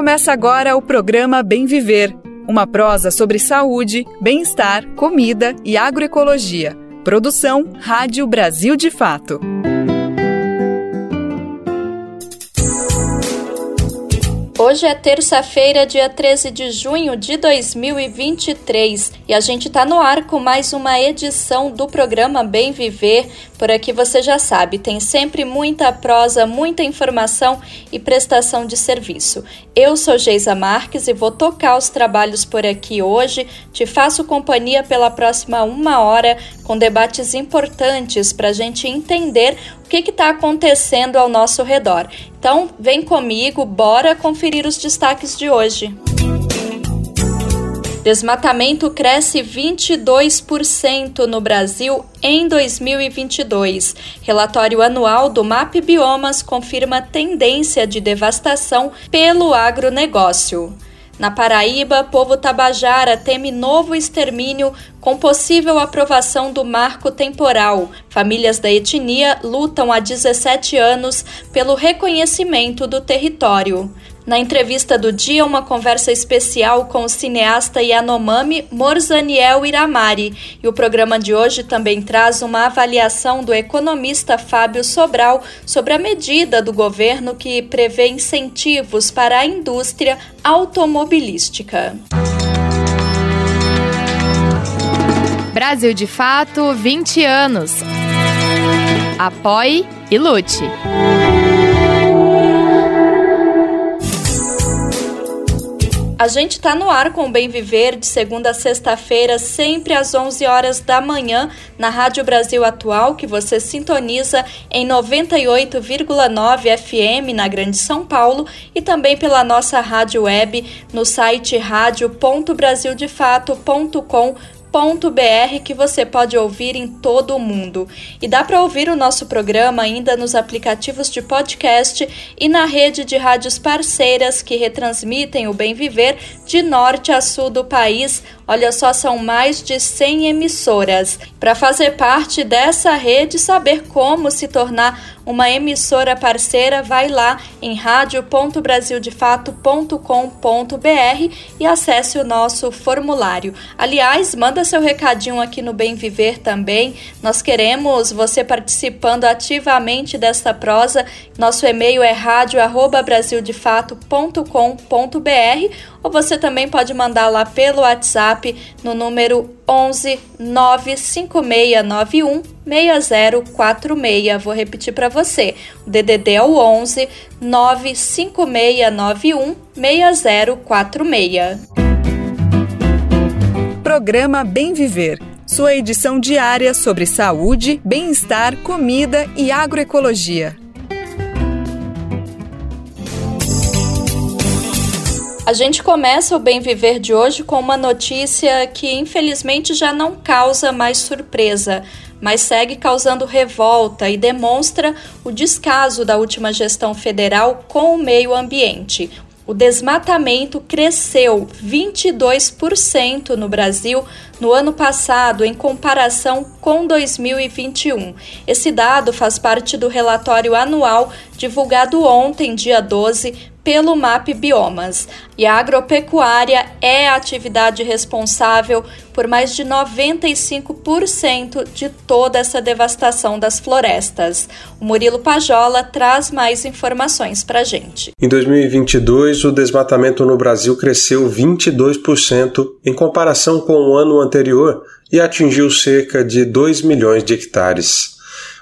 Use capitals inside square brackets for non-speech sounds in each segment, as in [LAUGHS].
Começa agora o programa Bem Viver, uma prosa sobre saúde, bem-estar, comida e agroecologia. Produção Rádio Brasil de Fato. Hoje é terça-feira, dia 13 de junho de 2023 e a gente está no ar com mais uma edição do programa Bem Viver. Por aqui você já sabe, tem sempre muita prosa, muita informação e prestação de serviço. Eu sou Geisa Marques e vou tocar os trabalhos por aqui hoje. Te faço companhia pela próxima uma hora com debates importantes para a gente entender o que está acontecendo ao nosso redor. Então, vem comigo, bora conferir os destaques de hoje. Desmatamento cresce 22% no Brasil em 2022. Relatório anual do MAP Biomas confirma tendência de devastação pelo agronegócio. Na Paraíba, povo tabajara teme novo extermínio com possível aprovação do marco temporal. Famílias da etnia lutam há 17 anos pelo reconhecimento do território. Na entrevista do dia, uma conversa especial com o cineasta Yanomami Morzaniel Iramari. E o programa de hoje também traz uma avaliação do economista Fábio Sobral sobre a medida do governo que prevê incentivos para a indústria automobilística. Brasil de Fato 20 anos. Apoie e lute. A gente está no ar com o Bem Viver de segunda a sexta-feira, sempre às 11 horas da manhã, na Rádio Brasil Atual, que você sintoniza em 98,9 FM na Grande São Paulo e também pela nossa rádio web no site radio.brasildefato.com.br br que você pode ouvir em todo o mundo. E dá para ouvir o nosso programa ainda nos aplicativos de podcast e na rede de rádios parceiras que retransmitem o Bem Viver de norte a sul do país. Olha só, são mais de 100 emissoras. Para fazer parte dessa rede, saber como se tornar uma emissora parceira, vai lá em radio.brasildefato.com.br e acesse o nosso formulário. Aliás, manda seu recadinho aqui no Bem Viver também. Nós queremos você participando ativamente desta prosa. Nosso e-mail é radio@brasildefato.com.br ou você também pode mandar lá pelo WhatsApp no número 11 95691 6046. Vou repetir para você. O DDD é o 11 95691 6046. Programa Bem Viver. Sua edição diária sobre saúde, bem-estar, comida e agroecologia. A gente começa o Bem Viver de hoje com uma notícia que infelizmente já não causa mais surpresa, mas segue causando revolta e demonstra o descaso da última gestão federal com o meio ambiente. O desmatamento cresceu 22% no Brasil no ano passado, em comparação com 2021. Esse dado faz parte do relatório anual divulgado ontem, dia 12, pelo MAP Biomas. E a agropecuária é a atividade responsável por mais de 95% de toda essa devastação das florestas. O Murilo Pajola traz mais informações para gente. Em 2022, o desmatamento no Brasil cresceu 22% em comparação com o ano anterior e atingiu cerca de 2 milhões de hectares.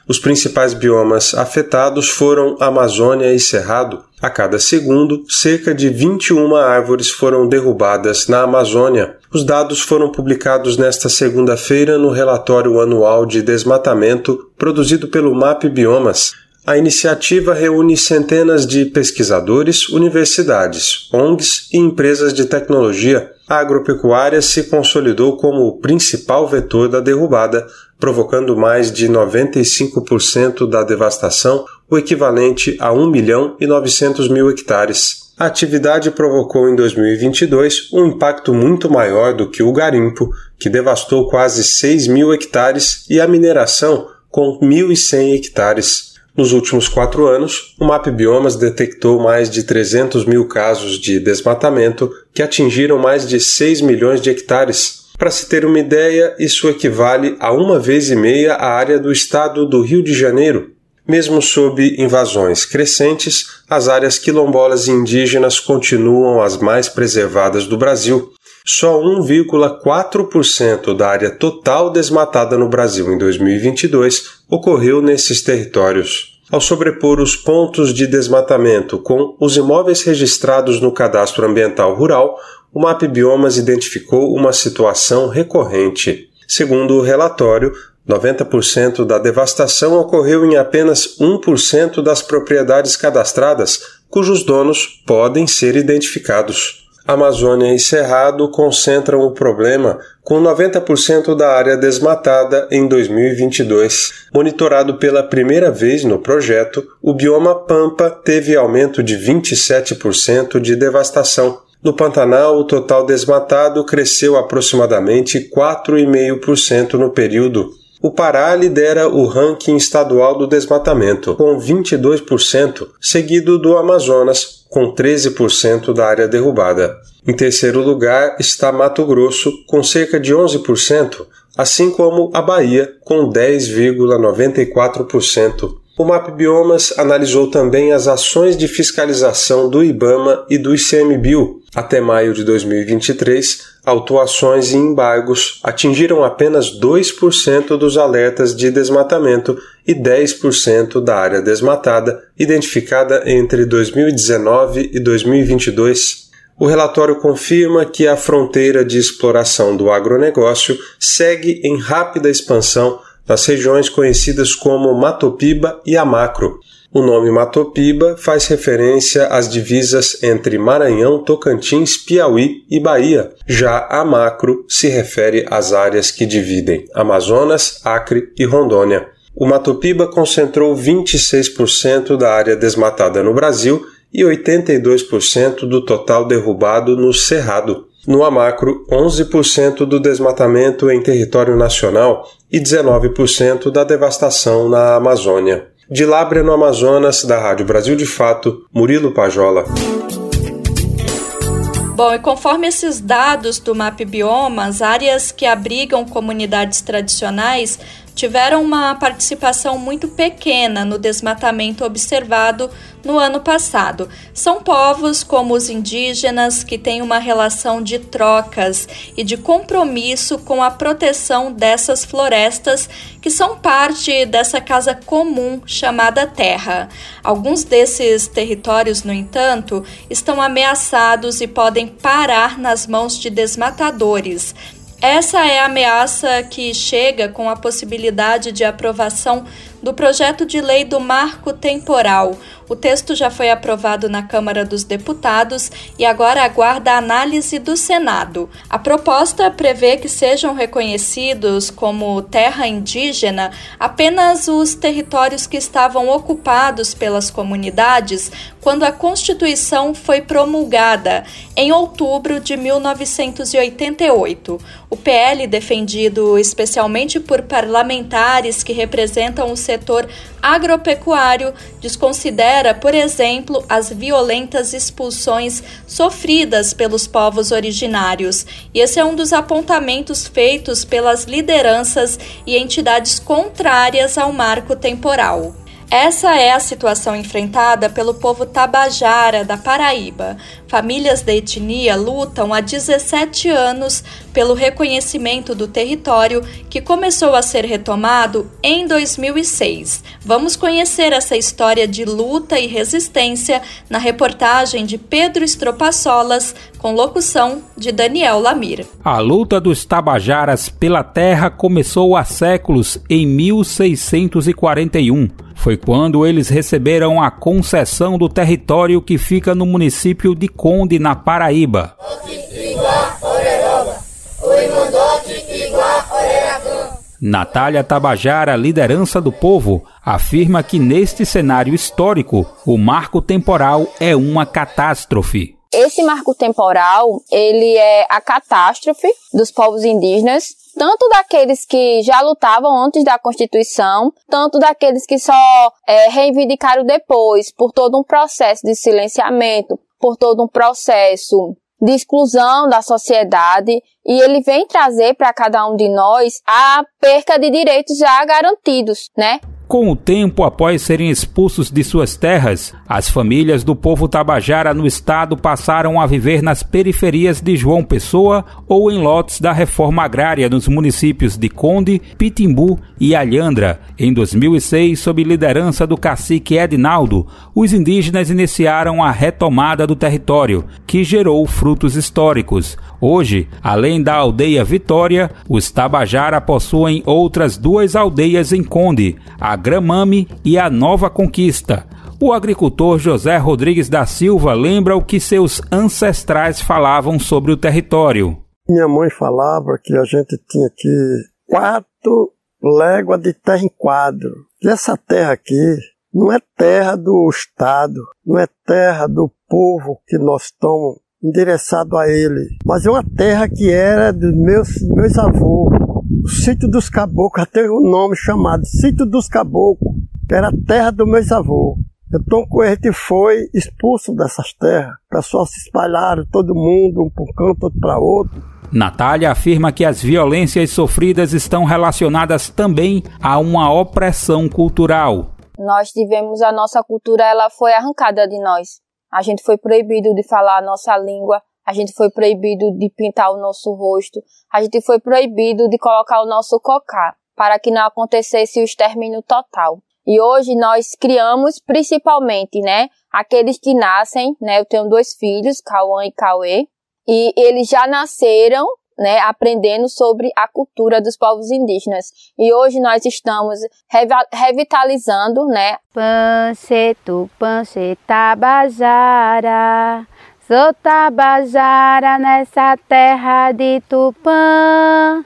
Os principais biomas afetados foram Amazônia e Cerrado. A cada segundo, cerca de 21 árvores foram derrubadas na Amazônia. Os dados foram publicados nesta segunda-feira no relatório anual de desmatamento produzido pelo MAP Biomas. A iniciativa reúne centenas de pesquisadores, universidades, ONGs e empresas de tecnologia. A agropecuária se consolidou como o principal vetor da derrubada, provocando mais de 95% da devastação, o equivalente a 1 milhão e 900 mil hectares. A atividade provocou em 2022 um impacto muito maior do que o garimpo, que devastou quase 6 mil hectares, e a mineração, com 1.100 hectares. Nos últimos quatro anos, o MAP Biomas detectou mais de 300 mil casos de desmatamento que atingiram mais de 6 milhões de hectares. Para se ter uma ideia, isso equivale a uma vez e meia a área do estado do Rio de Janeiro. Mesmo sob invasões crescentes, as áreas quilombolas indígenas continuam as mais preservadas do Brasil. Só 1,4% da área total desmatada no Brasil em 2022 ocorreu nesses territórios. Ao sobrepor os pontos de desmatamento com os imóveis registrados no Cadastro Ambiental Rural, o MAP Biomas identificou uma situação recorrente. Segundo o relatório, 90% da devastação ocorreu em apenas 1% das propriedades cadastradas, cujos donos podem ser identificados. Amazônia e Cerrado concentram o problema, com 90% da área desmatada em 2022. Monitorado pela primeira vez no projeto, o bioma Pampa teve aumento de 27% de devastação. No Pantanal, o total desmatado cresceu aproximadamente 4,5% no período. O Pará lidera o ranking estadual do desmatamento, com 22%, seguido do Amazonas, com 13% da área derrubada. Em terceiro lugar está Mato Grosso, com cerca de 11%, assim como a Bahia, com 10,94%. O MAP Biomas analisou também as ações de fiscalização do IBAMA e do ICMBio. Até maio de 2023, autuações e embargos atingiram apenas 2% dos alertas de desmatamento e 10% da área desmatada, identificada entre 2019 e 2022. O relatório confirma que a fronteira de exploração do agronegócio segue em rápida expansão nas regiões conhecidas como Matopiba e Amacro. O nome Matopiba faz referência às divisas entre Maranhão, Tocantins, Piauí e Bahia. Já Amacro se refere às áreas que dividem Amazonas, Acre e Rondônia. O Matopiba concentrou 26% da área desmatada no Brasil e 82% do total derrubado no Cerrado. No Amacro, 11% do desmatamento em território nacional e 19% da devastação na Amazônia. De Lábrea, no Amazonas, da Rádio Brasil de Fato, Murilo Pajola. Bom, e conforme esses dados do MAP Biomas, áreas que abrigam comunidades tradicionais tiveram uma participação muito pequena no desmatamento observado no ano passado. São povos como os indígenas que têm uma relação de trocas e de compromisso com a proteção dessas florestas que são parte dessa casa comum chamada terra. Alguns desses territórios, no entanto, estão ameaçados e podem parar nas mãos de desmatadores essa é a ameaça que chega com a possibilidade de aprovação do projeto de lei do marco temporal. O texto já foi aprovado na Câmara dos Deputados e agora aguarda a análise do Senado. A proposta prevê que sejam reconhecidos como terra indígena apenas os territórios que estavam ocupados pelas comunidades quando a Constituição foi promulgada em outubro de 1988. O PL, defendido especialmente por parlamentares que representam os setor agropecuário desconsidera, por exemplo, as violentas expulsões sofridas pelos povos originários. E esse é um dos apontamentos feitos pelas lideranças e entidades contrárias ao marco temporal. Essa é a situação enfrentada pelo povo tabajara da Paraíba. Famílias da etnia lutam há 17 anos pelo reconhecimento do território que começou a ser retomado em 2006. Vamos conhecer essa história de luta e resistência na reportagem de Pedro Estropaçolas, com locução de Daniel Lamir. A luta dos tabajaras pela terra começou há séculos, em 1641 foi quando eles receberam a concessão do território que fica no município de Conde, na Paraíba. Natália Tabajara, liderança do povo, afirma que neste cenário histórico, o marco temporal é uma catástrofe. Esse marco temporal, ele é a catástrofe dos povos indígenas tanto daqueles que já lutavam antes da Constituição, tanto daqueles que só é, reivindicaram depois, por todo um processo de silenciamento, por todo um processo de exclusão da sociedade e ele vem trazer para cada um de nós a perca de direitos já garantidos, né? Com o tempo, após serem expulsos de suas terras, as famílias do povo tabajara no estado passaram a viver nas periferias de João Pessoa ou em lotes da reforma agrária nos municípios de Conde, Pitimbu e Alhandra. Em 2006, sob liderança do cacique Edinaldo, os indígenas iniciaram a retomada do território, que gerou frutos históricos. Hoje, além da aldeia Vitória, os Tabajara possuem outras duas aldeias em Conde, a Gramame e a Nova Conquista. O agricultor José Rodrigues da Silva lembra o que seus ancestrais falavam sobre o território. Minha mãe falava que a gente tinha aqui quatro léguas de terra em quadro. E essa terra aqui não é terra do Estado, não é terra do povo que nós estamos endereçado a ele. Mas é uma terra que era dos meus, meus avôs. O sítio dos caboclos, até o um nome chamado Sítio dos Caboclos, era a terra dos meus avôs. Então, com ele foi expulso dessas terras. O pessoal se espalharam, todo mundo, um para um canto, outro para outro. Natália afirma que as violências sofridas estão relacionadas também a uma opressão cultural. Nós tivemos a nossa cultura, ela foi arrancada de nós. A gente foi proibido de falar a nossa língua, a gente foi proibido de pintar o nosso rosto, a gente foi proibido de colocar o nosso cocá, para que não acontecesse o extermínio total. E hoje nós criamos principalmente, né, aqueles que nascem, né, eu tenho dois filhos, Cauã e Cauê, e eles já nasceram né, aprendendo sobre a cultura dos povos indígenas. E hoje nós estamos revitalizando, né? Pancetu, tabajara, sou tabajara nessa terra de Tupã.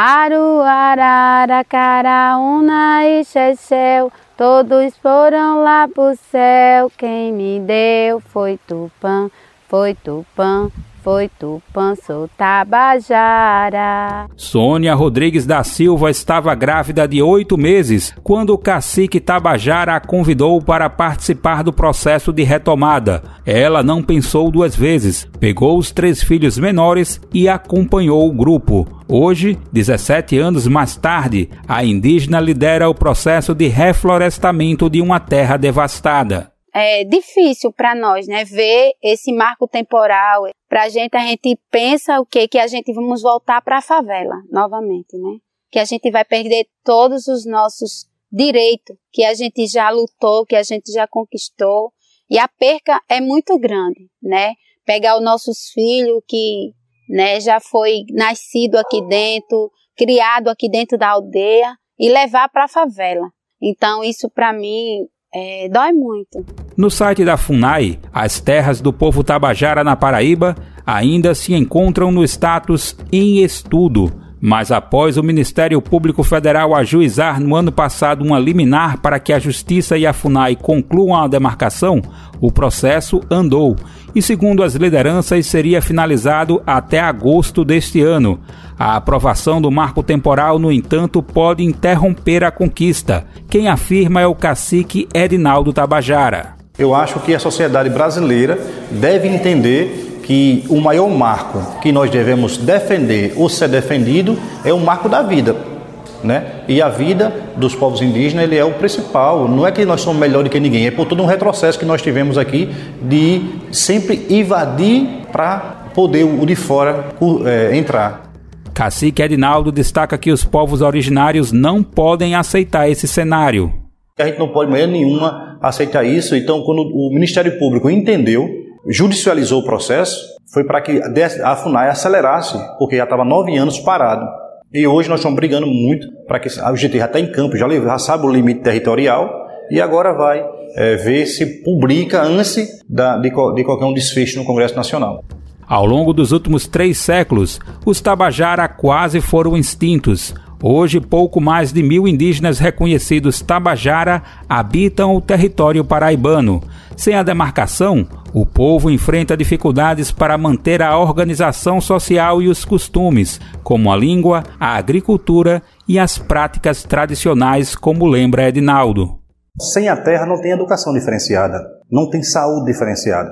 Aruarara, Caraúna e Chechel, todos foram lá pro céu. Quem me deu foi Tupã, foi Tupã, foi Tupã, Tabajara. Sônia Rodrigues da Silva estava grávida de oito meses quando o cacique Tabajara a convidou para participar do processo de retomada. Ela não pensou duas vezes, pegou os três filhos menores e acompanhou o grupo. Hoje, 17 anos mais tarde, a indígena lidera o processo de reflorestamento de uma terra devastada é difícil para nós, né, ver esse marco temporal. Para a gente, a gente pensa o que que a gente vamos voltar para a favela novamente, né? Que a gente vai perder todos os nossos direitos que a gente já lutou, que a gente já conquistou, e a perca é muito grande, né? Pegar os nossos filhos que, né, já foi nascido aqui dentro, criado aqui dentro da aldeia e levar para a favela. Então isso para mim é, dói muito. No site da FUNAI, as terras do povo Tabajara na Paraíba ainda se encontram no status em estudo, mas após o Ministério Público Federal ajuizar no ano passado uma liminar para que a Justiça e a FUNAI concluam a demarcação, o processo andou e, segundo as lideranças, seria finalizado até agosto deste ano. A aprovação do marco temporal, no entanto, pode interromper a conquista. Quem afirma é o cacique Edinaldo Tabajara. Eu acho que a sociedade brasileira deve entender que o maior marco que nós devemos defender ou ser defendido é o marco da vida. Né? E a vida dos povos indígenas ele é o principal. Não é que nós somos melhores que ninguém, é por todo um retrocesso que nós tivemos aqui de sempre invadir para poder o de fora é, entrar. Cacique Edinaldo destaca que os povos originários não podem aceitar esse cenário. A gente não pode de maneira nenhuma aceitar isso. Então, quando o Ministério Público entendeu, judicializou o processo, foi para que a FUNAI acelerasse, porque já estava nove anos parado. E hoje nós estamos brigando muito para que o GT já está em campo, já, já sabe o limite territorial e agora vai é, ver se publica antes da, de, de qualquer um desfecho no Congresso Nacional. Ao longo dos últimos três séculos, os Tabajara quase foram extintos. Hoje, pouco mais de mil indígenas reconhecidos Tabajara habitam o território paraibano. Sem a demarcação, O povo enfrenta dificuldades para manter a organização social e os costumes, como a língua, a agricultura e as práticas tradicionais, como lembra Edinaldo. Sem a terra não tem educação diferenciada, não tem saúde diferenciada.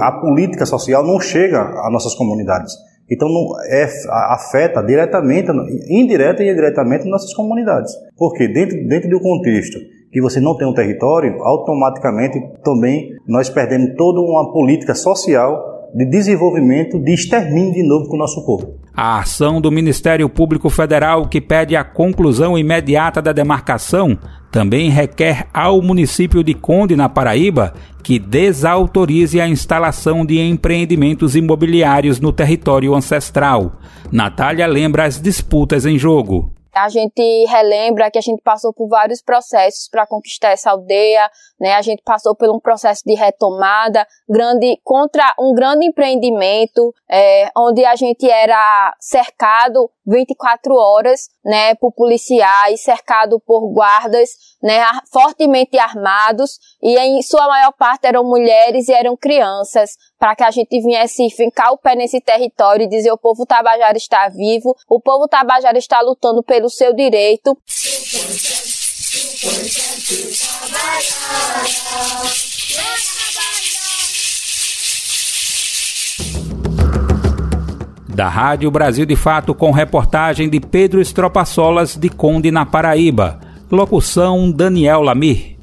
A política social não chega às nossas comunidades. Então não, é, afeta diretamente, indireta e indiretamente nossas comunidades. Porque dentro, dentro do contexto que você não tem um território, automaticamente também nós perdemos toda uma política social de desenvolvimento, de extermínio de novo com o nosso povo. A ação do Ministério Público Federal, que pede a conclusão imediata da demarcação, também requer ao município de Conde, na Paraíba, que desautorize a instalação de empreendimentos imobiliários no território ancestral. Natália lembra as disputas em jogo. A gente relembra que a gente passou por vários processos para conquistar essa aldeia, né? A gente passou por um processo de retomada, grande contra um grande empreendimento, é, onde a gente era cercado 24 horas, né, por policiais, cercado por guardas, né, fortemente armados, e em sua maior parte eram mulheres e eram crianças, para que a gente viesse fincar o pé nesse território e dizer o povo tabajara está vivo, o povo tabajara está lutando pelo seu direito. Da Rádio Brasil de Fato, com reportagem de Pedro Estropaçolas de Conde, na Paraíba. Locução Daniel Lamir.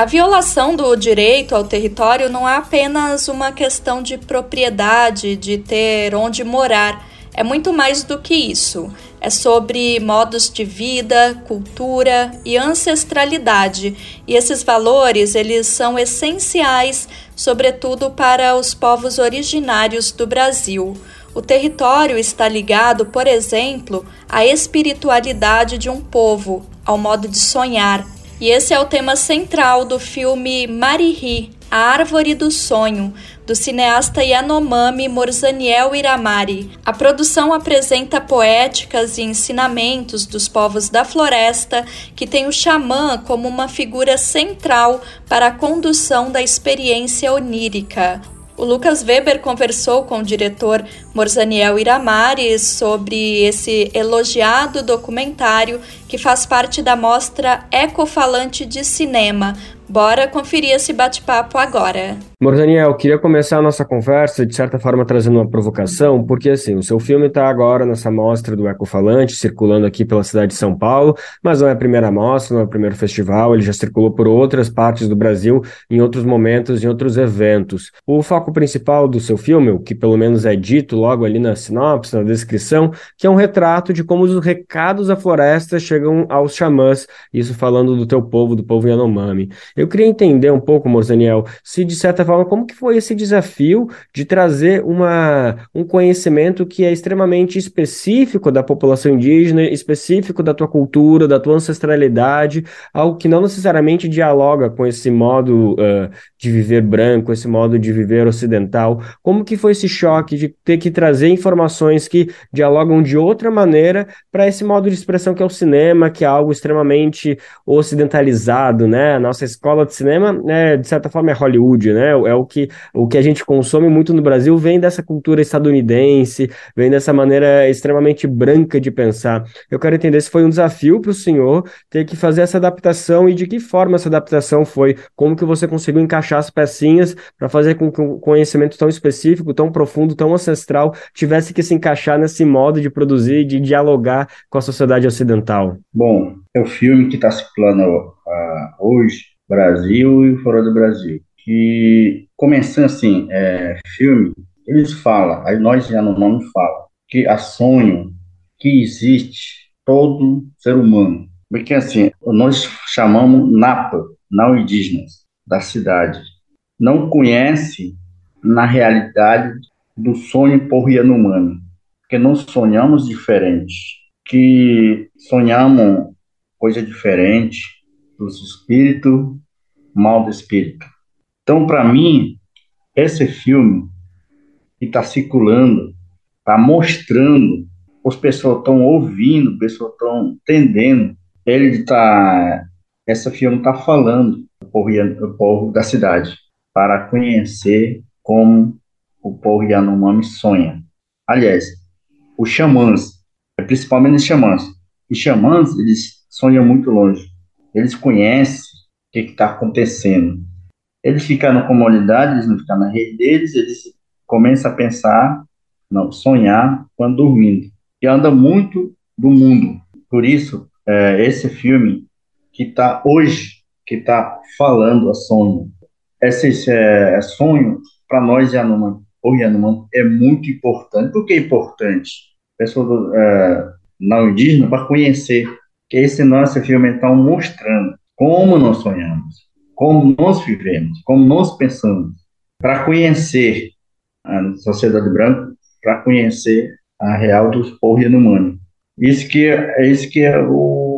A violação do direito ao território não é apenas uma questão de propriedade, de ter onde morar. É muito mais do que isso é sobre modos de vida, cultura e ancestralidade. E esses valores, eles são essenciais, sobretudo para os povos originários do Brasil. O território está ligado, por exemplo, à espiritualidade de um povo, ao modo de sonhar. E esse é o tema central do filme Marihi, A Árvore do Sonho, do cineasta Yanomami Morzaniel Iramari. A produção apresenta poéticas e ensinamentos dos povos da floresta, que tem o xamã como uma figura central para a condução da experiência onírica. O Lucas Weber conversou com o diretor Morzaniel Iramari sobre esse elogiado documentário que faz parte da mostra Ecofalante de Cinema, Bora conferir esse bate-papo agora. Morzaniel, queria começar a nossa conversa, de certa forma, trazendo uma provocação, porque, assim, o seu filme está agora nessa mostra do Ecofalante, circulando aqui pela cidade de São Paulo, mas não é a primeira mostra, não é o primeiro festival, ele já circulou por outras partes do Brasil, em outros momentos, em outros eventos. O foco principal do seu filme, o que pelo menos é dito logo ali na sinopse, na descrição, que é um retrato de como os recados da floresta chegam aos xamãs, isso falando do teu povo, do povo Yanomami. Eu queria entender um pouco, Morzaniel, se de certa forma, como que foi esse desafio de trazer uma, um conhecimento que é extremamente específico da população indígena, específico da tua cultura, da tua ancestralidade, algo que não necessariamente dialoga com esse modo uh, de viver branco, esse modo de viver ocidental. Como que foi esse choque de ter que trazer informações que dialogam de outra maneira para esse modo de expressão que é o cinema, que é algo extremamente ocidentalizado, né? A nossa escola de cinema, é, de certa forma, é Hollywood, né? É o que, o que a gente consome muito no Brasil, vem dessa cultura estadunidense, vem dessa maneira extremamente branca de pensar. Eu quero entender se foi um desafio para o senhor ter que fazer essa adaptação e de que forma essa adaptação foi, como que você conseguiu encaixar as pecinhas para fazer com que um conhecimento tão específico, tão profundo, tão ancestral tivesse que se encaixar nesse modo de produzir, de dialogar com a sociedade ocidental. Bom, é o filme que está circulando uh, hoje Brasil e fora do Brasil. Que, começando assim, é, filme, eles falam, aí nós já no nome fala, que a sonho que existe todo ser humano. Porque assim, nós chamamos Napa, não indígenas, da cidade. Não conhece na realidade do sonho por humano, porque não sonhamos diferente, que sonhamos coisa diferente, dos espíritos, mal do espírito. Então, para mim, esse filme que está circulando, está mostrando as pessoas estão ouvindo, as pessoas estão entendendo. Ele está, essa filme está falando povo, o povo da cidade para conhecer como o povo Yanomami sonha. Aliás, os xamãs, principalmente os xamãs, os xamãs, eles sonham muito longe. Eles conhecem o que está acontecendo. Eles ficam na comunidade, eles não ficam na rede deles, eles começam a pensar, não, sonhar quando dormindo. E anda muito do mundo. Por isso, é, esse filme que está hoje, que está falando a sonho. Esse, é, é sonho, para nós, Yanomami, ou Yanomami, é muito importante. Por que é importante? Pessoa é, não indígena, para conhecer. Que esse nosso filme está mostrando como nós sonhamos, como nós vivemos, como nós pensamos, para conhecer a sociedade branca, para conhecer a real dos povos Yanomami. Isso que é isso que é o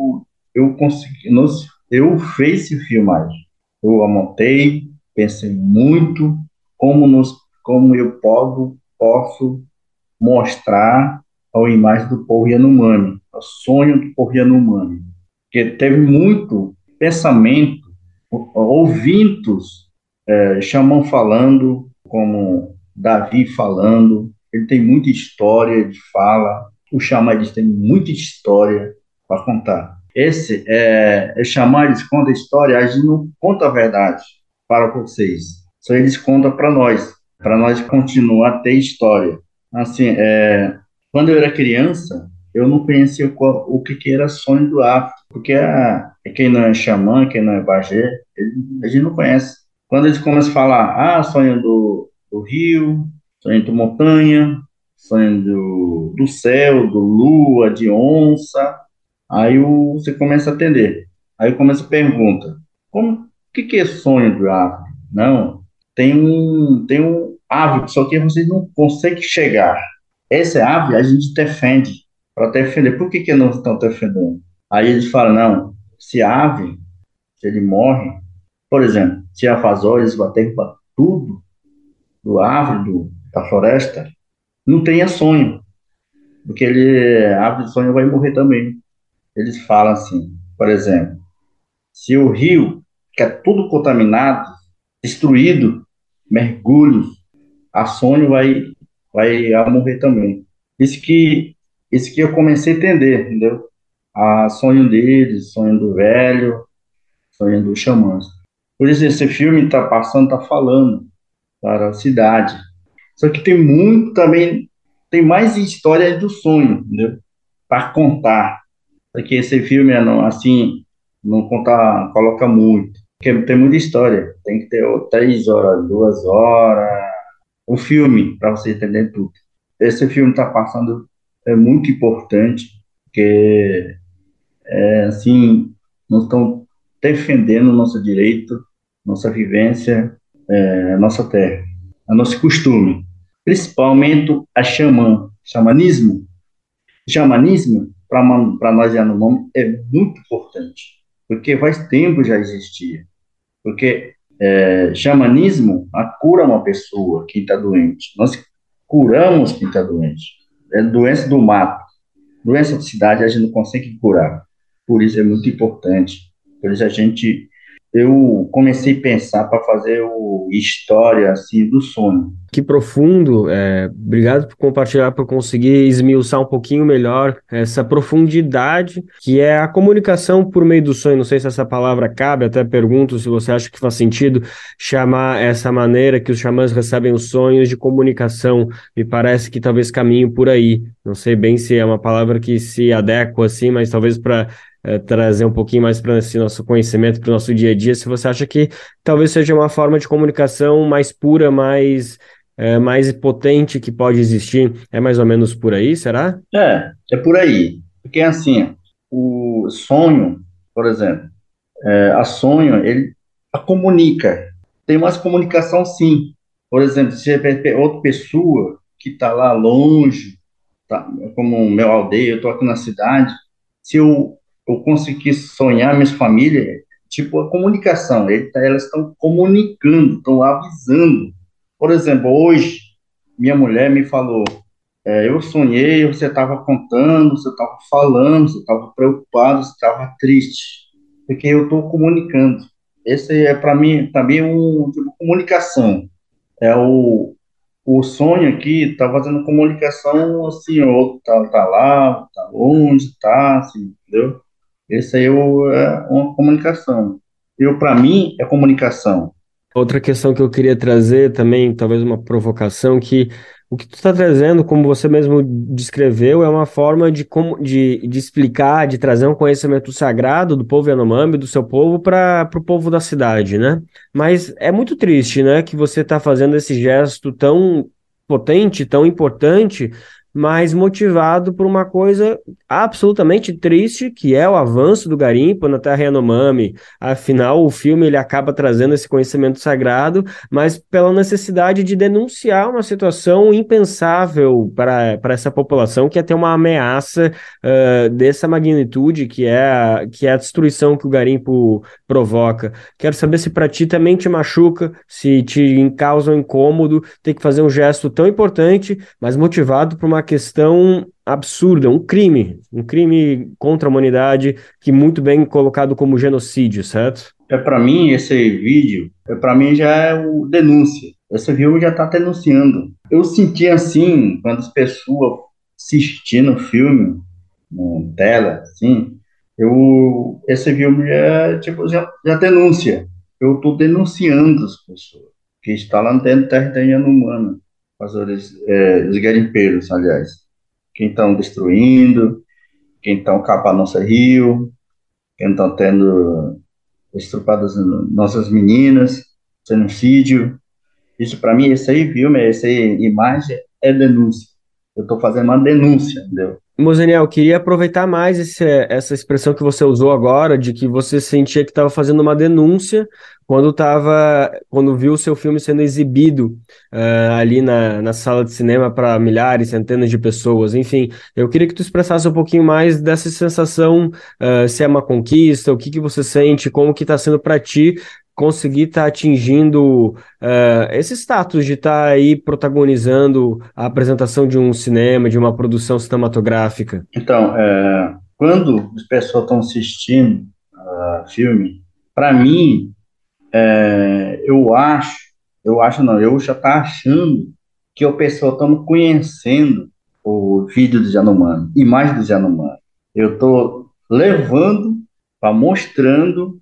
eu consegui, nós, eu fiz esse filmagem. Eu anotei, pensei muito como nos como eu posso posso mostrar a imagem do povo Yanomami, o sonho do povo Yanomami, que teve muito pensamento, ouvintos, é, chamam falando, como Davi falando, ele tem muita história de fala, o Chamariz tem muita história para contar. Esse é, é chamar, eles contam a história, a gente não conta a verdade para vocês, só eles contam para nós, para nós continuar a ter história. Assim, é, quando eu era criança, eu não conhecia o que, que era sonho do África, porque a, quem não é xamã, quem não é bagé, a gente não conhece. Quando eles começam a falar, ah, sonho do, do rio, sonho do montanha, sonho do, do céu, do lua, de onça, aí o, você começa a atender. Aí começa a pergunta, como, o que, que é sonho do África? Não, tem um, tem um ave, só que vocês não conseguem chegar essa ave a gente defende, para defender. Por que, que não estão defendendo? Aí eles falam, não, se a ave, se ele morre, por exemplo, se a fazol, baterem para tudo do árvore, do, da floresta, não tenha sonho, porque ele, a árvore de sonho vai morrer também. Eles falam assim, por exemplo, se o rio, que é tudo contaminado, destruído, mergulho, a sonho vai vai morrer também. Isso que, isso que eu comecei a entender, entendeu? A sonho deles, sonho do velho, sonho do xamãs. Por isso esse filme está passando, está falando para a cidade. Só que tem muito também, tem mais histórias do sonho, entendeu? Para contar. Porque esse filme, assim, não conta, coloca muito. Porque tem muita história. Tem que ter três horas, duas horas, o filme, para você entender tudo. Esse filme está passando, é muito importante, porque, é, assim, nós estamos defendendo nosso direito, nossa vivência, é, nossa terra, a nosso costume, principalmente a xamã, xamanismo. Xamanismo, para nós Yanomami, é muito importante, porque faz tempo já existia. Porque é, xamanismo cura uma pessoa que está doente. Nós curamos quem está doente. É doença do mato. Doença de cidade a gente não consegue curar. Por isso é muito importante. Por isso a gente eu comecei a pensar para fazer o história assim do sonho. Que profundo, é, obrigado por compartilhar, por conseguir esmiuçar um pouquinho melhor essa profundidade que é a comunicação por meio do sonho. Não sei se essa palavra cabe, até pergunto se você acha que faz sentido chamar essa maneira que os xamãs recebem os sonhos de comunicação. Me parece que talvez caminho por aí. Não sei bem se é uma palavra que se adequa assim, mas talvez para é, trazer um pouquinho mais para esse nosso conhecimento, para o nosso dia a dia, se você acha que talvez seja uma forma de comunicação mais pura, mais, é, mais potente que pode existir. É mais ou menos por aí, será? É, é por aí. Porque assim, o sonho, por exemplo, é, a sonho, ele a comunica. Tem mais comunicação sim. Por exemplo, se outra pessoa que está lá longe, tá, como meu aldeia, eu estou aqui na cidade, se eu eu consegui sonhar minhas famílias, tipo a comunicação, elas estão comunicando, estão avisando. Por exemplo, hoje, minha mulher me falou, é, eu sonhei, você estava contando, você estava falando, você estava preocupado, você estava triste, porque eu estou comunicando. Esse é para mim também um tipo, comunicação. É o, o sonho aqui está fazendo comunicação assim, outro tá, tá lá, tá longe, tá, assim, entendeu? Esse aí é, é uma comunicação. Eu, para mim, é comunicação. Outra questão que eu queria trazer também, talvez uma provocação, que o que tu está trazendo, como você mesmo descreveu, é uma forma de, de, de explicar, de trazer um conhecimento sagrado do povo Yanomami, do seu povo, para o povo da cidade, né? Mas é muito triste, né, que você está fazendo esse gesto tão potente, tão importante, mas motivado por uma coisa absolutamente triste, que é o avanço do garimpo na terra Yanomami. Afinal, o filme ele acaba trazendo esse conhecimento sagrado, mas pela necessidade de denunciar uma situação impensável para, essa população, que é ter uma ameaça uh, dessa magnitude, que é, a, que é a destruição que o garimpo provoca. Quero saber se para ti também te machuca, se te causa um incômodo ter que fazer um gesto tão importante, mas motivado por uma questão absurda, um crime, um crime contra a humanidade que muito bem colocado como genocídio, certo? É para mim esse vídeo, é para mim já é o denúncia. Esse filme já está denunciando. Eu senti assim quando as pessoas assistindo o filme na tela, assim, eu esse filme já tipo já, já denúncia. Eu estou denunciando as pessoas que estão lá dentro da terra humana invasores, é, os garimpeiros, aliás, quem estão destruindo, quem estão capando nosso rio, quem estão tendo estrupadas nossas meninas, genocídio. Isso para mim, esse aí filme, essa imagem é denúncia. Eu estou fazendo uma denúncia, entendeu? Mozeniel, queria aproveitar mais esse, essa expressão que você usou agora, de que você sentia que estava fazendo uma denúncia quando tava, quando viu o seu filme sendo exibido uh, ali na, na sala de cinema para milhares, centenas de pessoas. Enfim, eu queria que tu expressasse um pouquinho mais dessa sensação, uh, se é uma conquista, o que, que você sente, como que está sendo para ti conseguir estar tá atingindo uh, esse status de estar tá aí protagonizando a apresentação de um cinema, de uma produção cinematográfica? Então, é, quando as pessoas estão assistindo uh, filme, para mim, é, eu acho, eu acho não, eu já tá achando que o pessoal está conhecendo o vídeo do Janomano, imagem do Janomano. Eu estou levando para mostrando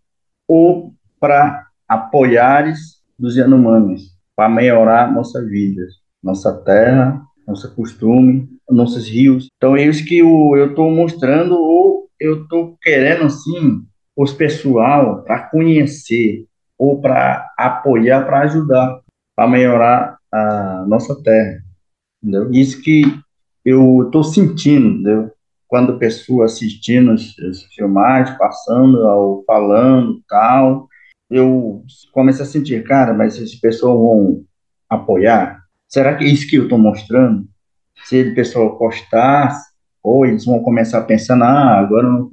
o para apoiares dos Yanomamis, para melhorar nossa vida, nossa terra, nosso costume, nossos rios. Então é isso que eu estou mostrando ou eu estou querendo assim os pessoal para conhecer ou para apoiar, para ajudar, para melhorar a nossa terra. Entendeu? Isso que eu estou sentindo, entendeu? quando a pessoa assistindo as, as filmagens, passando, ou falando, tal, eu comecei a sentir, cara, mas essas pessoas vão apoiar? Será que é isso que eu estou mostrando? Se a pessoa gostasse, ou eles vão começar a pensar, ah, agora não,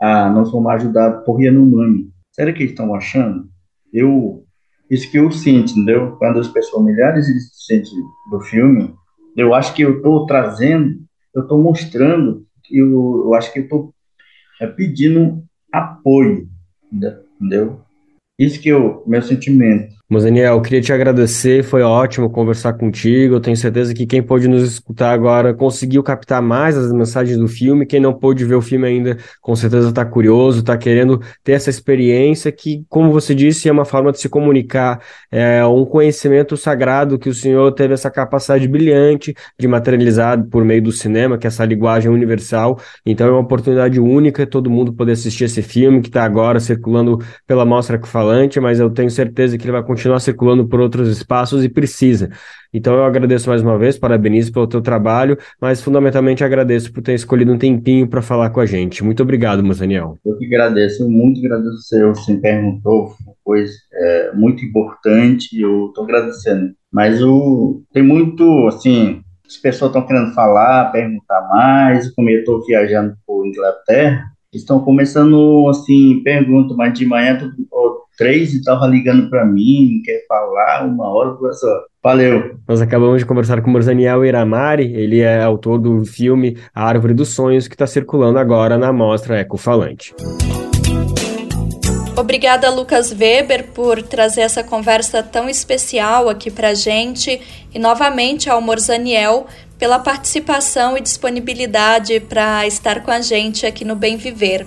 ah, nós vamos ajudar por no nome. Será que eles estão achando? Eu, isso que eu sinto, entendeu? Quando as pessoas, milhares eles sentem do filme, eu acho que eu estou trazendo, eu estou mostrando, eu, eu acho que eu estou é, pedindo apoio, entendeu? Isso que é o meu sentimento. Mas, Daniel, eu queria te agradecer, foi ótimo conversar contigo. Eu tenho certeza que quem pôde nos escutar agora conseguiu captar mais as mensagens do filme. Quem não pôde ver o filme ainda, com certeza está curioso, está querendo ter essa experiência que, como você disse, é uma forma de se comunicar, é um conhecimento sagrado que o senhor teve essa capacidade brilhante de materializar por meio do cinema, que é essa linguagem universal. Então é uma oportunidade única todo mundo poder assistir esse filme que está agora circulando pela Mostra Falante, mas eu tenho certeza que ele vai continuar continuar circulando por outros espaços e precisa. Então eu agradeço mais uma vez, parabenizo pelo teu trabalho, mas fundamentalmente agradeço por ter escolhido um tempinho para falar com a gente. Muito obrigado, Daniel. Eu que agradeço, muito agradeço você, você me perguntou, coisa é, muito importante, eu estou agradecendo. Mas o, tem muito, assim, as pessoas estão querendo falar, perguntar mais, como eu estou viajando por Inglaterra, estão começando, assim, perguntas, mas de manhã, três e estava ligando para mim, quer falar uma hora, duas horas. Valeu. Nós acabamos de conversar com o Morzaniel Iramari, ele é autor do filme A Árvore dos Sonhos, que está circulando agora na mostra Ecofalante. Obrigada, Lucas Weber, por trazer essa conversa tão especial aqui para gente e novamente ao Morzaniel pela participação e disponibilidade para estar com a gente aqui no Bem Viver.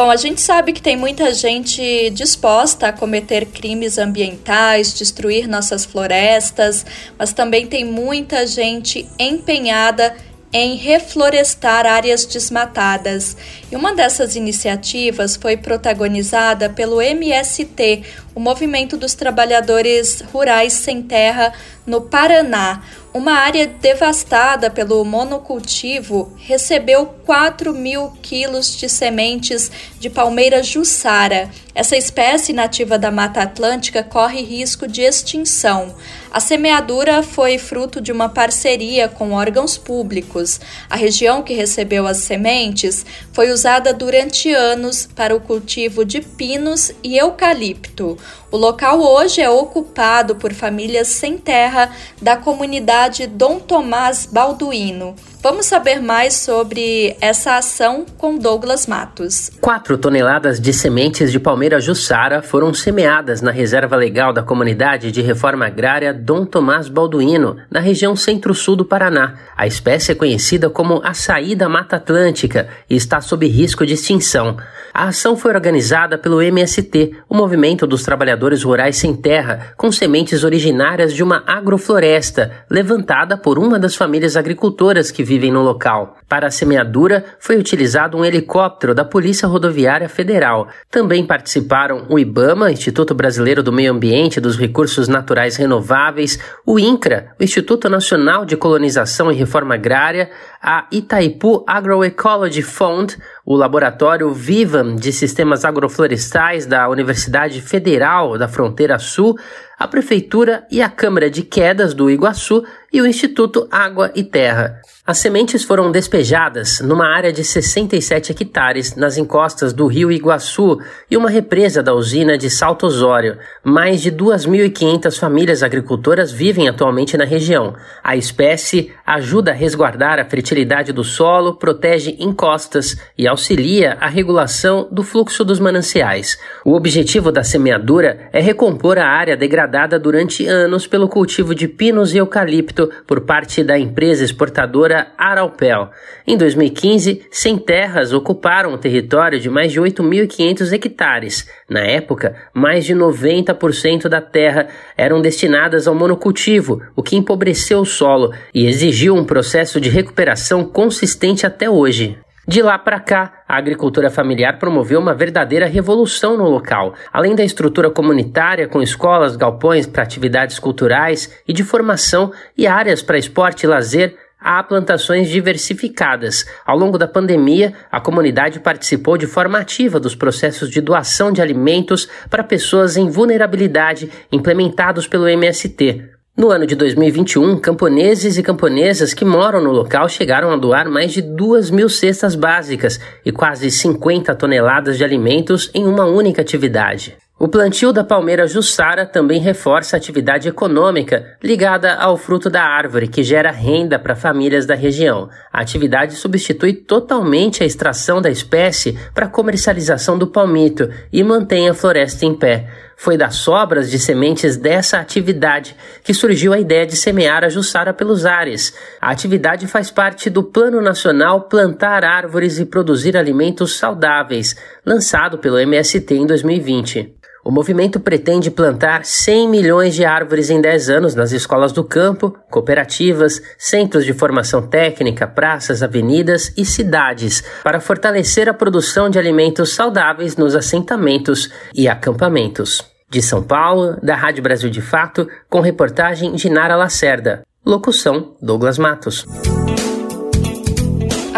Bom, a gente sabe que tem muita gente disposta a cometer crimes ambientais, destruir nossas florestas, mas também tem muita gente empenhada em reflorestar áreas desmatadas. E uma dessas iniciativas foi protagonizada pelo MST, o Movimento dos Trabalhadores Rurais Sem Terra no Paraná. Uma área devastada pelo monocultivo recebeu 4 mil quilos de sementes de palmeira jussara. Essa espécie nativa da Mata Atlântica corre risco de extinção. A semeadura foi fruto de uma parceria com órgãos públicos. A região que recebeu as sementes foi usada durante anos para o cultivo de pinos e eucalipto. O local hoje é ocupado por famílias sem terra da comunidade Dom Tomás Balduino. Vamos saber mais sobre essa ação com Douglas Matos. Quatro toneladas de sementes de palmeira jussara foram semeadas na reserva legal da comunidade de reforma agrária Dom Tomás Balduino, na região centro-sul do Paraná. A espécie é conhecida como açaí da Mata Atlântica e está sob risco de extinção. A ação foi organizada pelo MST, o Movimento dos Trabalhadores Rurais Sem Terra, com sementes originárias de uma agrofloresta, levantada por uma das famílias agricultoras que vivem no local. Para a semeadura, foi utilizado um helicóptero da Polícia Rodoviária Federal. Também participaram o IBAMA, Instituto Brasileiro do Meio Ambiente e dos Recursos Naturais Renováveis, o INCRA, o Instituto Nacional de Colonização e Reforma Agrária, a Itaipu Agroecology Fund, o laboratório Vivam de Sistemas Agroflorestais da Universidade Federal da Fronteira Sul, a Prefeitura e a Câmara de Quedas do Iguaçu e o Instituto Água e Terra. As sementes foram despejadas numa área de 67 hectares nas encostas do rio Iguaçu e uma represa da usina de Salto Osório. Mais de 2.500 famílias agricultoras vivem atualmente na região. A espécie ajuda a resguardar a fertilidade do solo, protege encostas e auxilia a regulação do fluxo dos mananciais. O objetivo da semeadura é recompor a área degradada durante anos pelo cultivo de pinos e eucalipto por parte da empresa exportadora Araupel. Em 2015, Sem Terras ocuparam o território de mais de 8.500 hectares. Na época, mais de 90% da terra eram destinadas ao monocultivo, o que empobreceu o solo e exigiu um processo de recuperação consistente até hoje. De lá para cá, a agricultura familiar promoveu uma verdadeira revolução no local. Além da estrutura comunitária, com escolas, galpões para atividades culturais e de formação e áreas para esporte e lazer, há plantações diversificadas. Ao longo da pandemia, a comunidade participou de forma ativa dos processos de doação de alimentos para pessoas em vulnerabilidade implementados pelo MST. No ano de 2021, camponeses e camponesas que moram no local chegaram a doar mais de 2 mil cestas básicas e quase 50 toneladas de alimentos em uma única atividade. O plantio da palmeira Jussara também reforça a atividade econômica ligada ao fruto da árvore, que gera renda para famílias da região. A atividade substitui totalmente a extração da espécie para comercialização do palmito e mantém a floresta em pé. Foi das sobras de sementes dessa atividade que surgiu a ideia de semear a Jussara pelos ares. A atividade faz parte do Plano Nacional Plantar Árvores e Produzir Alimentos Saudáveis, lançado pelo MST em 2020. O movimento pretende plantar 100 milhões de árvores em 10 anos nas escolas do campo, cooperativas, centros de formação técnica, praças, avenidas e cidades, para fortalecer a produção de alimentos saudáveis nos assentamentos e acampamentos. De São Paulo, da Rádio Brasil de Fato, com reportagem de Nara Lacerda. Locução: Douglas Matos.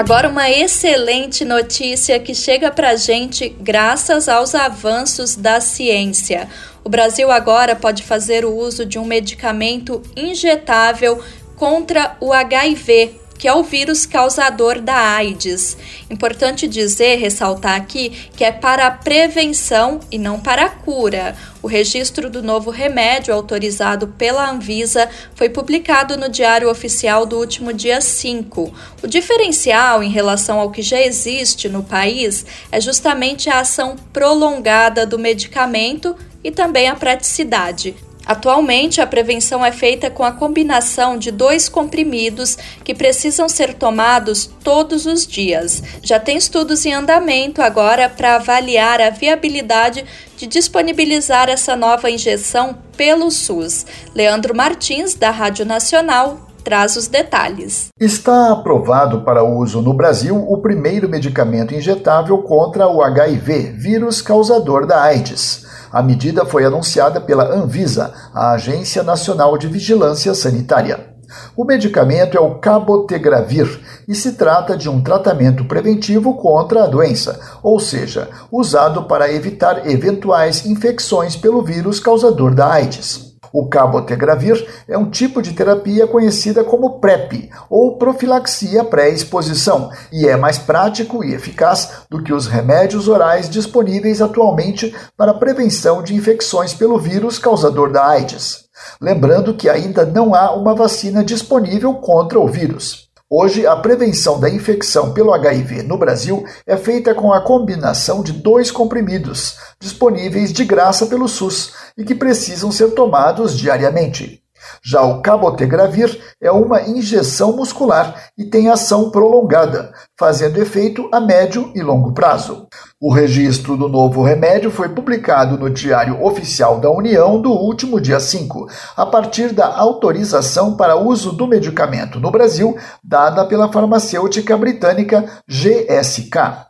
Agora, uma excelente notícia que chega para a gente graças aos avanços da ciência. O Brasil agora pode fazer o uso de um medicamento injetável contra o HIV que é o vírus causador da AIDS. Importante dizer, ressaltar aqui, que é para a prevenção e não para a cura. O registro do novo remédio autorizado pela Anvisa foi publicado no Diário Oficial do último dia 5. O diferencial em relação ao que já existe no país é justamente a ação prolongada do medicamento e também a praticidade. Atualmente, a prevenção é feita com a combinação de dois comprimidos que precisam ser tomados todos os dias. Já tem estudos em andamento agora para avaliar a viabilidade de disponibilizar essa nova injeção pelo SUS. Leandro Martins, da Rádio Nacional, traz os detalhes. Está aprovado para uso no Brasil o primeiro medicamento injetável contra o HIV, vírus causador da AIDS. A medida foi anunciada pela Anvisa, a Agência Nacional de Vigilância Sanitária. O medicamento é o cabotegravir e se trata de um tratamento preventivo contra a doença, ou seja, usado para evitar eventuais infecções pelo vírus causador da AIDS. O cabotegravir é um tipo de terapia conhecida como PrEP, ou profilaxia pré-exposição, e é mais prático e eficaz do que os remédios orais disponíveis atualmente para prevenção de infecções pelo vírus causador da AIDS. Lembrando que ainda não há uma vacina disponível contra o vírus. Hoje, a prevenção da infecção pelo HIV no Brasil é feita com a combinação de dois comprimidos, disponíveis de graça pelo SUS e que precisam ser tomados diariamente. Já o cabotegravir é uma injeção muscular e tem ação prolongada, fazendo efeito a médio e longo prazo. O registro do novo remédio foi publicado no Diário Oficial da União do último dia 5, a partir da autorização para uso do medicamento no Brasil dada pela farmacêutica britânica GSK.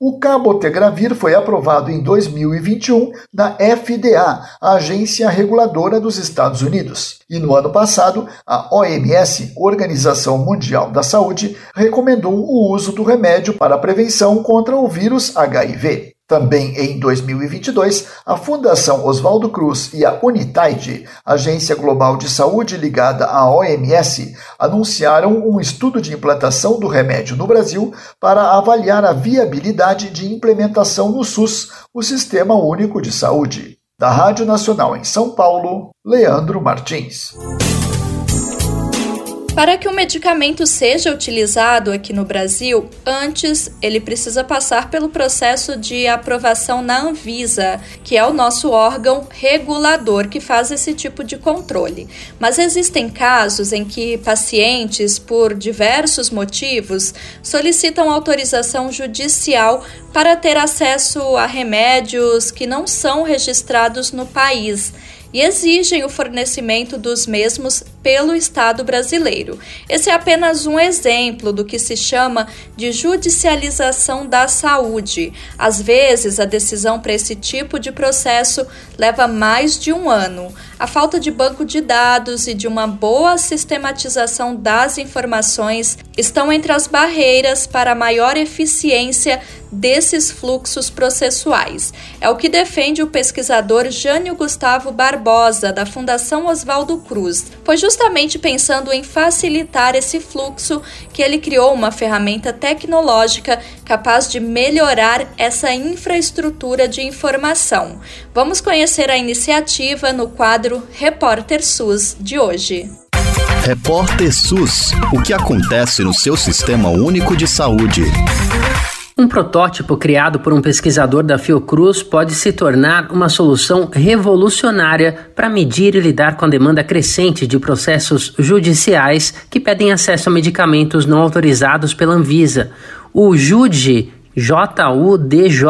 O cabotegravir foi aprovado em 2021 na FDA, a agência reguladora dos Estados Unidos. E no ano passado, a OMS, Organização Mundial da Saúde, recomendou o uso do remédio para a prevenção contra o vírus HIV. Também em 2022, a Fundação Oswaldo Cruz e a Unitaid, agência global de saúde ligada à OMS, anunciaram um estudo de implantação do remédio no Brasil para avaliar a viabilidade de implementação no SUS, o Sistema Único de Saúde. Da Rádio Nacional em São Paulo, Leandro Martins. Para que o medicamento seja utilizado aqui no Brasil, antes ele precisa passar pelo processo de aprovação na Anvisa, que é o nosso órgão regulador que faz esse tipo de controle. Mas existem casos em que pacientes, por diversos motivos, solicitam autorização judicial para ter acesso a remédios que não são registrados no país e exigem o fornecimento dos mesmos pelo Estado brasileiro. Esse é apenas um exemplo do que se chama de judicialização da saúde. Às vezes, a decisão para esse tipo de processo leva mais de um ano. A falta de banco de dados e de uma boa sistematização das informações estão entre as barreiras para maior eficiência desses fluxos processuais. É o que defende o pesquisador Jânio Gustavo Barbosa, da Fundação Oswaldo Cruz. Foi justamente pensando em facilitar esse fluxo que ele criou uma ferramenta tecnológica capaz de melhorar essa infraestrutura de informação. Vamos conhecer a iniciativa no quadro Repórter SUS de hoje. Repórter SUS o que acontece no seu sistema único de saúde. Um protótipo criado por um pesquisador da Fiocruz pode se tornar uma solução revolucionária para medir e lidar com a demanda crescente de processos judiciais que pedem acesso a medicamentos não autorizados pela Anvisa. O JUDGE JUDJE,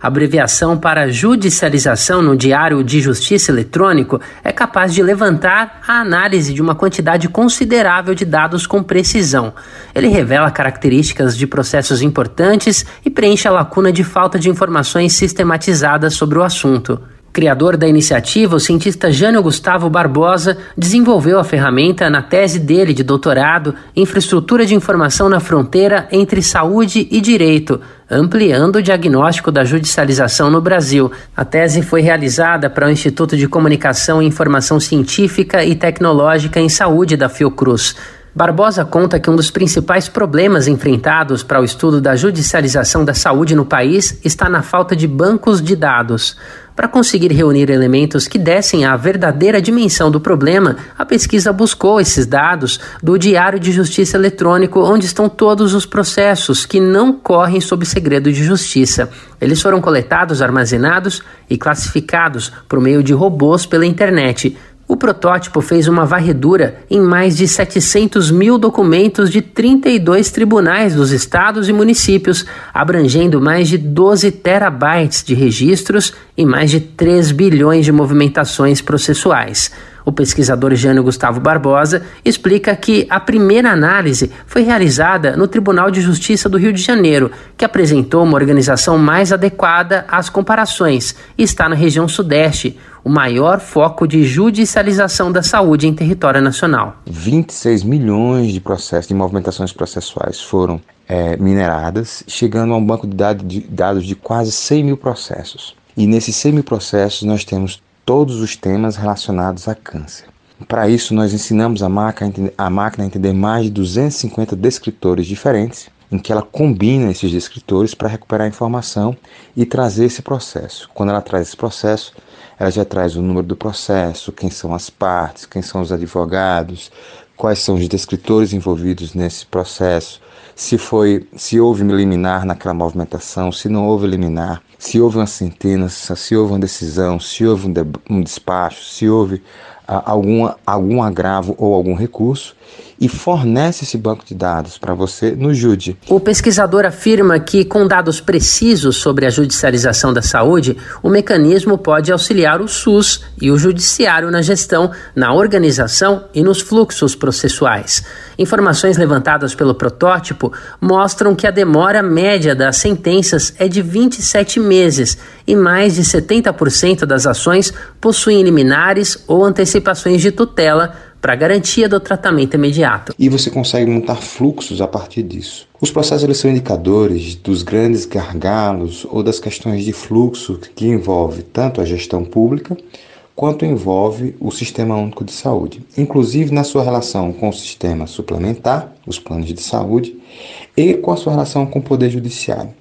abreviação para judicialização no Diário de Justiça Eletrônico, é capaz de levantar a análise de uma quantidade considerável de dados com precisão. Ele revela características de processos importantes e preenche a lacuna de falta de informações sistematizadas sobre o assunto. Criador da iniciativa, o cientista Jânio Gustavo Barbosa desenvolveu a ferramenta na tese dele de doutorado Infraestrutura de Informação na Fronteira entre Saúde e Direito, ampliando o diagnóstico da judicialização no Brasil. A tese foi realizada para o Instituto de Comunicação e Informação Científica e Tecnológica em Saúde da Fiocruz. Barbosa conta que um dos principais problemas enfrentados para o estudo da judicialização da saúde no país está na falta de bancos de dados. Para conseguir reunir elementos que dessem a verdadeira dimensão do problema, a pesquisa buscou esses dados do Diário de Justiça Eletrônico, onde estão todos os processos que não correm sob segredo de justiça. Eles foram coletados, armazenados e classificados por meio de robôs pela internet. O protótipo fez uma varredura em mais de 700 mil documentos de 32 tribunais dos estados e municípios, abrangendo mais de 12 terabytes de registros e mais de 3 bilhões de movimentações processuais. O pesquisador Jânio Gustavo Barbosa explica que a primeira análise foi realizada no Tribunal de Justiça do Rio de Janeiro, que apresentou uma organização mais adequada às comparações e está na região Sudeste, o maior foco de judicialização da saúde em território nacional. 26 milhões de processos, de movimentações processuais foram é, mineradas, chegando a um banco de dados, de dados de quase 100 mil processos. E nesses 100 mil processos nós temos todos os temas relacionados a câncer. Para isso, nós ensinamos a máquina, a máquina a entender mais de 250 descritores diferentes, em que ela combina esses descritores para recuperar a informação e trazer esse processo. Quando ela traz esse processo, ela já traz o número do processo, quem são as partes, quem são os advogados, quais são os descritores envolvidos nesse processo, se foi, se houve liminar naquela movimentação, se não houve liminar, se houve uma sentença, se houve uma decisão, se houve um, um despacho, se houve ah, alguma, algum agravo ou algum recurso e fornece esse banco de dados para você no JUDE. O pesquisador afirma que, com dados precisos sobre a judicialização da saúde, o mecanismo pode auxiliar o SUS e o Judiciário na gestão, na organização e nos fluxos processuais. Informações levantadas pelo protótipo mostram que a demora média das sentenças é de 27 meses e mais de 70% das ações possuem liminares ou antecipações de tutela para garantia do tratamento imediato. E você consegue montar fluxos a partir disso. Os processos eles são indicadores dos grandes gargalos ou das questões de fluxo que envolve tanto a gestão pública quanto envolve o Sistema Único de Saúde, inclusive na sua relação com o sistema suplementar, os planos de saúde, e com a sua relação com o Poder Judiciário.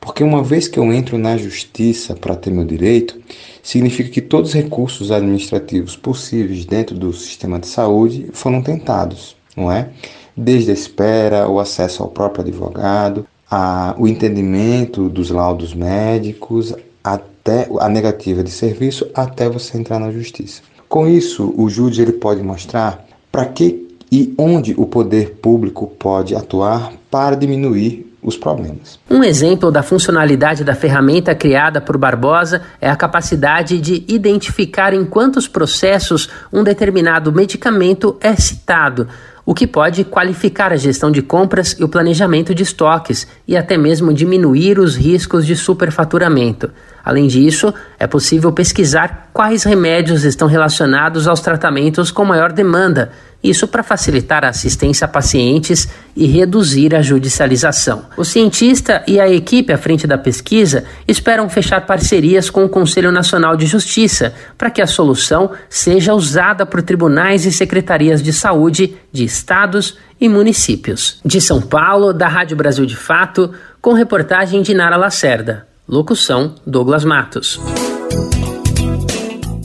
Porque uma vez que eu entro na justiça para ter meu direito, significa que todos os recursos administrativos possíveis dentro do sistema de saúde foram tentados, não é? Desde a espera, o acesso ao próprio advogado, a, o entendimento dos laudos médicos, até a negativa de serviço, até você entrar na justiça. Com isso, o júri ele pode mostrar para que e onde o poder público pode atuar para diminuir os problemas. Um exemplo da funcionalidade da ferramenta criada por Barbosa é a capacidade de identificar em quantos processos um determinado medicamento é citado, o que pode qualificar a gestão de compras e o planejamento de estoques e até mesmo diminuir os riscos de superfaturamento. Além disso, é possível pesquisar quais remédios estão relacionados aos tratamentos com maior demanda, isso para facilitar a assistência a pacientes e reduzir a judicialização. O cientista e a equipe à frente da pesquisa esperam fechar parcerias com o Conselho Nacional de Justiça para que a solução seja usada por tribunais e secretarias de saúde de estados e municípios. De São Paulo, da Rádio Brasil de Fato, com reportagem de Nara Lacerda. Locução: Douglas Matos.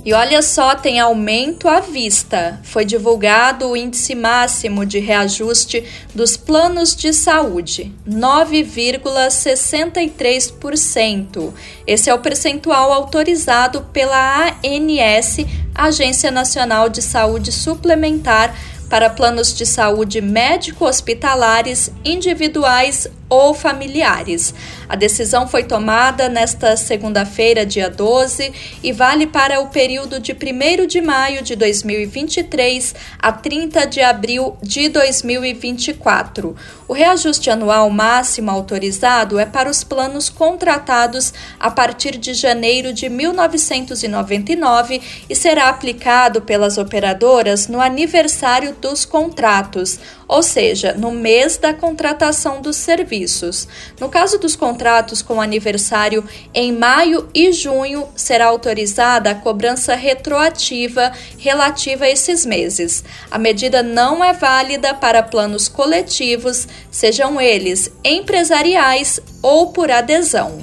E olha só, tem aumento à vista. Foi divulgado o índice máximo de reajuste dos planos de saúde, 9,63%. Esse é o percentual autorizado pela ANS, Agência Nacional de Saúde Suplementar, para planos de saúde médico-hospitalares individuais ou familiares. A decisão foi tomada nesta segunda-feira, dia 12, e vale para o período de 1 de maio de 2023 a 30 de abril de 2024. O reajuste anual máximo autorizado é para os planos contratados a partir de janeiro de 1999 e será aplicado pelas operadoras no aniversário dos contratos, ou seja, no mês da contratação do serviço serviços. No caso dos contratos com aniversário em maio e junho, será autorizada a cobrança retroativa relativa a esses meses. A medida não é válida para planos coletivos, sejam eles empresariais ou por adesão.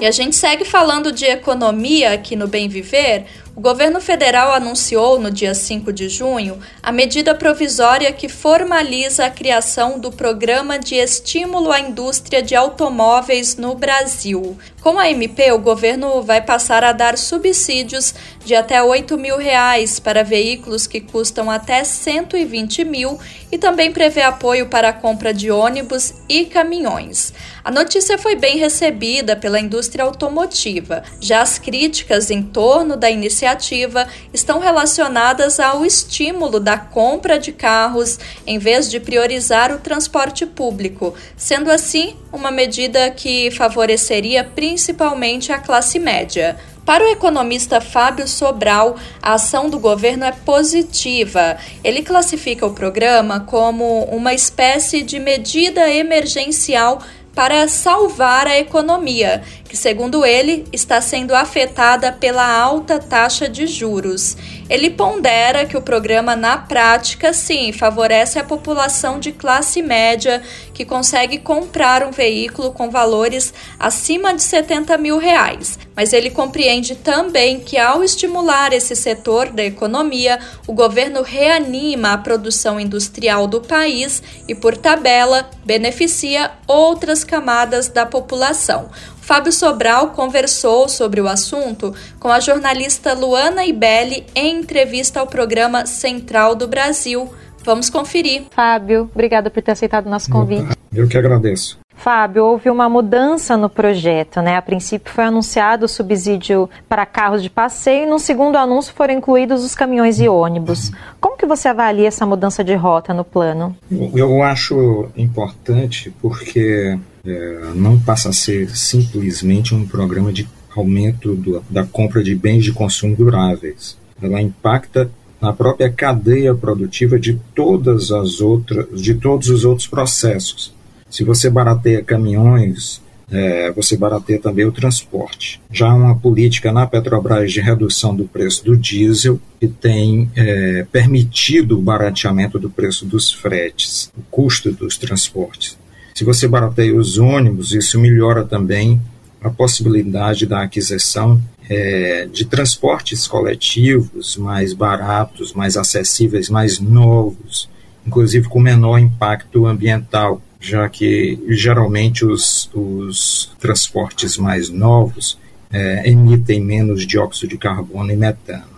E a gente segue falando de economia aqui no Bem Viver. O governo federal anunciou no dia 5 de junho a medida provisória que formaliza a criação do Programa de Estímulo à Indústria de Automóveis no Brasil. Com a MP, o governo vai passar a dar subsídios de até 8 mil reais para veículos que custam até 120 mil e também prevê apoio para a compra de ônibus e caminhões. A notícia foi bem recebida pela indústria automotiva. Já as críticas em torno da iniciativa estão relacionadas ao estímulo da compra de carros em vez de priorizar o transporte público, sendo assim uma medida que favoreceria principalmente a classe média. Para o economista Fábio Sobral, a ação do governo é positiva. Ele classifica o programa como uma espécie de medida emergencial para salvar a economia, que, segundo ele, está sendo afetada pela alta taxa de juros. Ele pondera que o programa, na prática, sim, favorece a população de classe média que consegue comprar um veículo com valores acima de 70 mil reais. Mas ele compreende também que, ao estimular esse setor da economia, o governo reanima a produção industrial do país e, por tabela, beneficia outras camadas da população. Fábio Sobral conversou sobre o assunto com a jornalista Luana Ibelli em entrevista ao programa Central do Brasil. Vamos conferir. Fábio, obrigada por ter aceitado o nosso convite. Eu que agradeço. Fábio, houve uma mudança no projeto, né? A princípio foi anunciado o subsídio para carros de passeio e no segundo anúncio foram incluídos os caminhões e ônibus. Como que você avalia essa mudança de rota no plano? Eu acho importante porque é, não passa a ser simplesmente um programa de aumento do, da compra de bens de consumo duráveis. Ela impacta na própria cadeia produtiva de todas as outras, de todos os outros processos. Se você barateia caminhões, é, você barateia também o transporte. Já uma política na Petrobras de redução do preço do diesel, que tem é, permitido o barateamento do preço dos fretes, o custo dos transportes. Se você barateia os ônibus, isso melhora também a possibilidade da aquisição é, de transportes coletivos mais baratos, mais acessíveis, mais novos, inclusive com menor impacto ambiental, já que geralmente os, os transportes mais novos é, emitem menos dióxido de carbono e metano.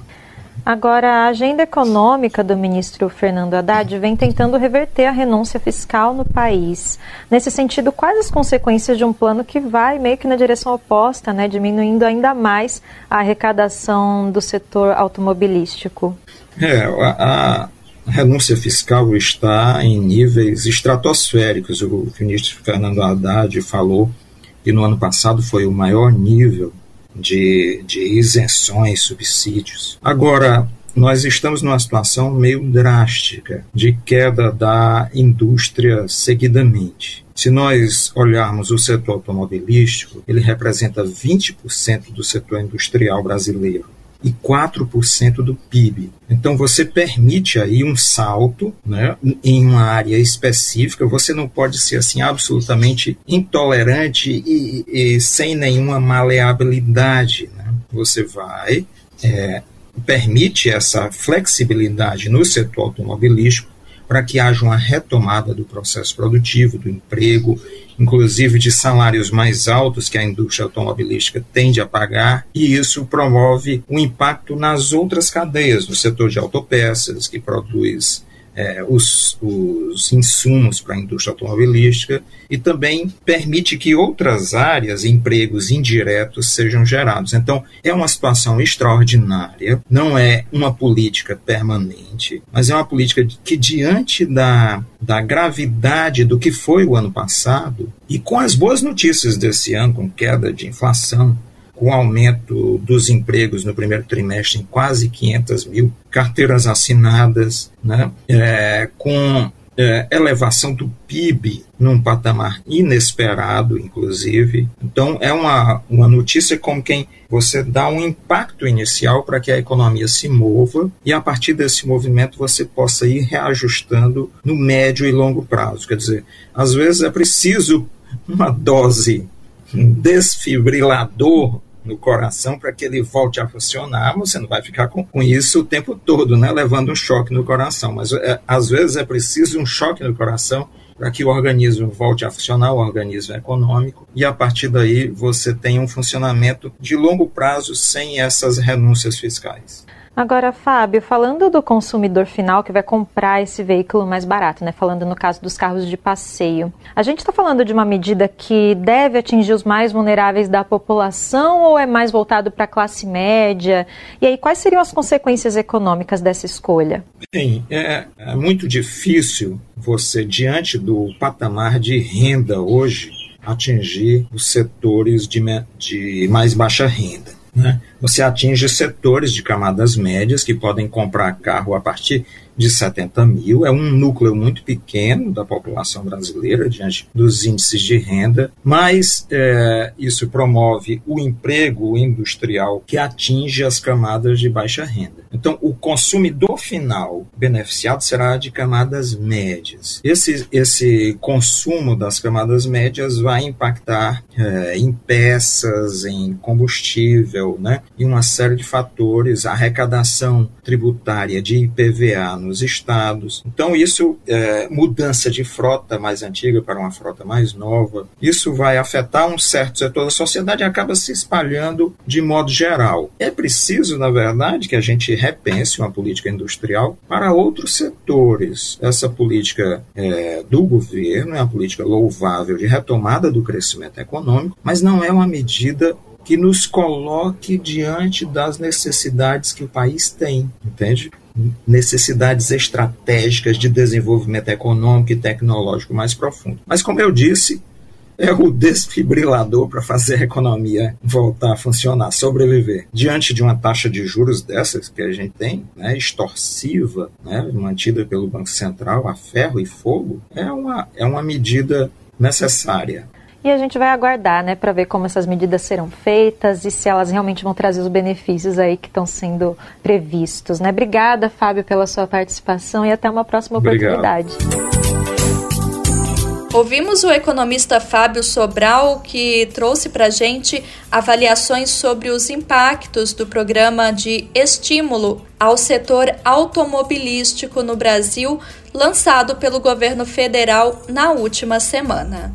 Agora, a agenda econômica do ministro Fernando Haddad vem tentando reverter a renúncia fiscal no país. Nesse sentido, quais as consequências de um plano que vai meio que na direção oposta, né, diminuindo ainda mais a arrecadação do setor automobilístico? É, a, a renúncia fiscal está em níveis estratosféricos. O ministro Fernando Haddad falou que no ano passado foi o maior nível de, de isenções, subsídios. Agora, nós estamos numa situação meio drástica de queda da indústria seguidamente. Se nós olharmos o setor automobilístico, ele representa 20% do setor industrial brasileiro e 4% do PIB. Então você permite aí um salto né, em uma área específica, você não pode ser assim absolutamente intolerante e, e sem nenhuma maleabilidade. Né? Você vai, é, permite essa flexibilidade no setor automobilístico para que haja uma retomada do processo produtivo, do emprego inclusive de salários mais altos que a indústria automobilística tende a pagar, e isso promove um impacto nas outras cadeias, no setor de autopeças, que produz é, os, os insumos para a indústria automobilística e também permite que outras áreas, empregos indiretos, sejam gerados. Então, é uma situação extraordinária, não é uma política permanente, mas é uma política que, diante da, da gravidade do que foi o ano passado, e com as boas notícias desse ano, com queda de inflação, com aumento dos empregos no primeiro trimestre em quase 500 mil, carteiras assinadas, né, é, com é, elevação do PIB num patamar inesperado, inclusive. Então, é uma, uma notícia como quem você dá um impacto inicial para que a economia se mova e, a partir desse movimento, você possa ir reajustando no médio e longo prazo. Quer dizer, às vezes é preciso uma dose, um desfibrilador no coração para que ele volte a funcionar, você não vai ficar com, com isso o tempo todo, né, levando um choque no coração. Mas é, às vezes é preciso um choque no coração para que o organismo volte a funcionar, o organismo econômico, e a partir daí você tem um funcionamento de longo prazo sem essas renúncias fiscais. Agora, Fábio, falando do consumidor final que vai comprar esse veículo mais barato, né? Falando no caso dos carros de passeio, a gente está falando de uma medida que deve atingir os mais vulneráveis da população ou é mais voltado para a classe média? E aí, quais seriam as consequências econômicas dessa escolha? Bem, é, é muito difícil você, diante do patamar de renda hoje, atingir os setores de, de mais baixa renda. Né? Você atinge setores de camadas médias que podem comprar carro a partir de 70 mil, é um núcleo muito pequeno da população brasileira diante dos índices de renda, mas é, isso promove o emprego industrial que atinge as camadas de baixa renda. Então, o consumidor final beneficiado será de camadas médias. Esse, esse consumo das camadas médias vai impactar é, em peças, em combustível, né, e uma série de fatores, arrecadação tributária de IPVA nos estados. Então, isso, é, mudança de frota mais antiga para uma frota mais nova, isso vai afetar um certo setor da sociedade e acaba se espalhando de modo geral. É preciso, na verdade, que a gente repense uma política industrial para outros setores. Essa política é, do governo é uma política louvável de retomada do crescimento econômico, mas não é uma medida que nos coloque diante das necessidades que o país tem, entende? Necessidades estratégicas de desenvolvimento econômico e tecnológico mais profundo. Mas, como eu disse, é o desfibrilador para fazer a economia voltar a funcionar, sobreviver. Diante de uma taxa de juros dessas que a gente tem, né, extorsiva, né, mantida pelo Banco Central a ferro e fogo, é uma, é uma medida necessária. E a gente vai aguardar, né, para ver como essas medidas serão feitas e se elas realmente vão trazer os benefícios aí que estão sendo previstos, né? Obrigada, Fábio, pela sua participação e até uma próxima Obrigado. oportunidade. Ouvimos o economista Fábio Sobral, que trouxe para a gente avaliações sobre os impactos do programa de estímulo ao setor automobilístico no Brasil, lançado pelo governo federal na última semana.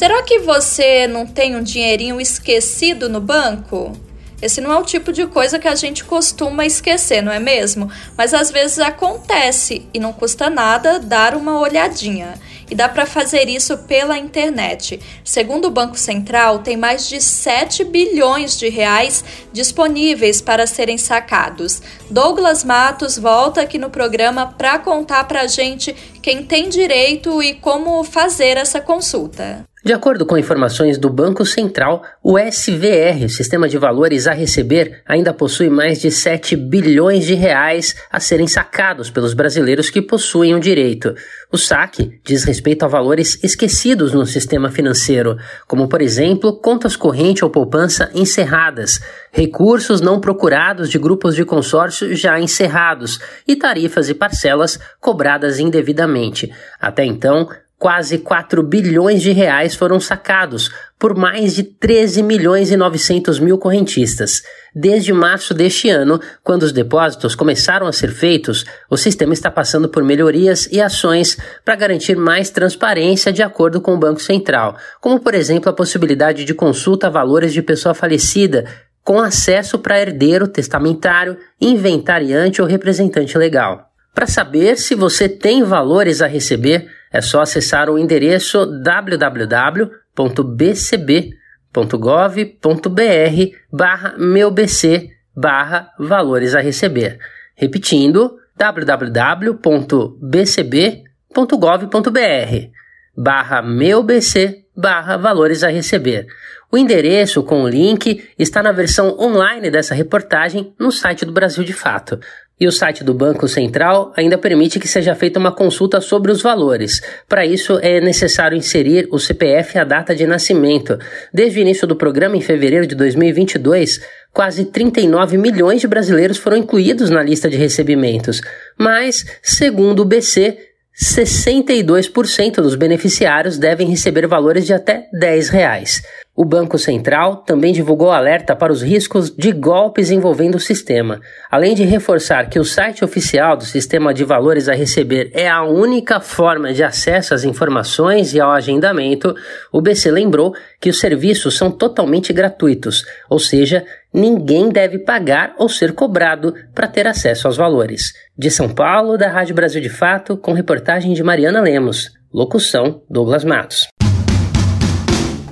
Será que você não tem um dinheirinho esquecido no banco? Esse não é o tipo de coisa que a gente costuma esquecer, não é mesmo? Mas às vezes acontece e não custa nada dar uma olhadinha. E dá para fazer isso pela internet. Segundo o Banco Central, tem mais de 7 bilhões de reais disponíveis para serem sacados. Douglas Matos volta aqui no programa para contar para a gente quem tem direito e como fazer essa consulta. De acordo com informações do Banco Central, o SVR, Sistema de Valores a Receber, ainda possui mais de 7 bilhões de reais a serem sacados pelos brasileiros que possuem o direito. O saque diz respeito a valores esquecidos no sistema financeiro, como, por exemplo, contas corrente ou poupança encerradas, recursos não procurados de grupos de consórcio já encerrados e tarifas e parcelas cobradas indevidamente. Até então, quase 4 bilhões de reais foram sacados por mais de 13 milhões e 900 mil correntistas. Desde março deste ano, quando os depósitos começaram a ser feitos, o sistema está passando por melhorias e ações para garantir mais transparência de acordo com o Banco Central, como por exemplo a possibilidade de consulta a valores de pessoa falecida com acesso para herdeiro, testamentário, inventariante ou representante legal. Para saber se você tem valores a receber, é só acessar o endereço www.bcb.gov.br barra meubc barra valores a receber. Repetindo, www.bcb.gov.br barra meubc barra valores a receber. O endereço com o link está na versão online dessa reportagem no site do Brasil de Fato. E o site do Banco Central ainda permite que seja feita uma consulta sobre os valores. Para isso, é necessário inserir o CPF e a data de nascimento. Desde o início do programa, em fevereiro de 2022, quase 39 milhões de brasileiros foram incluídos na lista de recebimentos. Mas, segundo o BC, 62% dos beneficiários devem receber valores de até 10 reais. O Banco Central também divulgou alerta para os riscos de golpes envolvendo o sistema. Além de reforçar que o site oficial do Sistema de Valores a Receber é a única forma de acesso às informações e ao agendamento, o BC lembrou que os serviços são totalmente gratuitos, ou seja, ninguém deve pagar ou ser cobrado para ter acesso aos valores. De São Paulo, da Rádio Brasil de Fato, com reportagem de Mariana Lemos. Locução: Douglas Matos.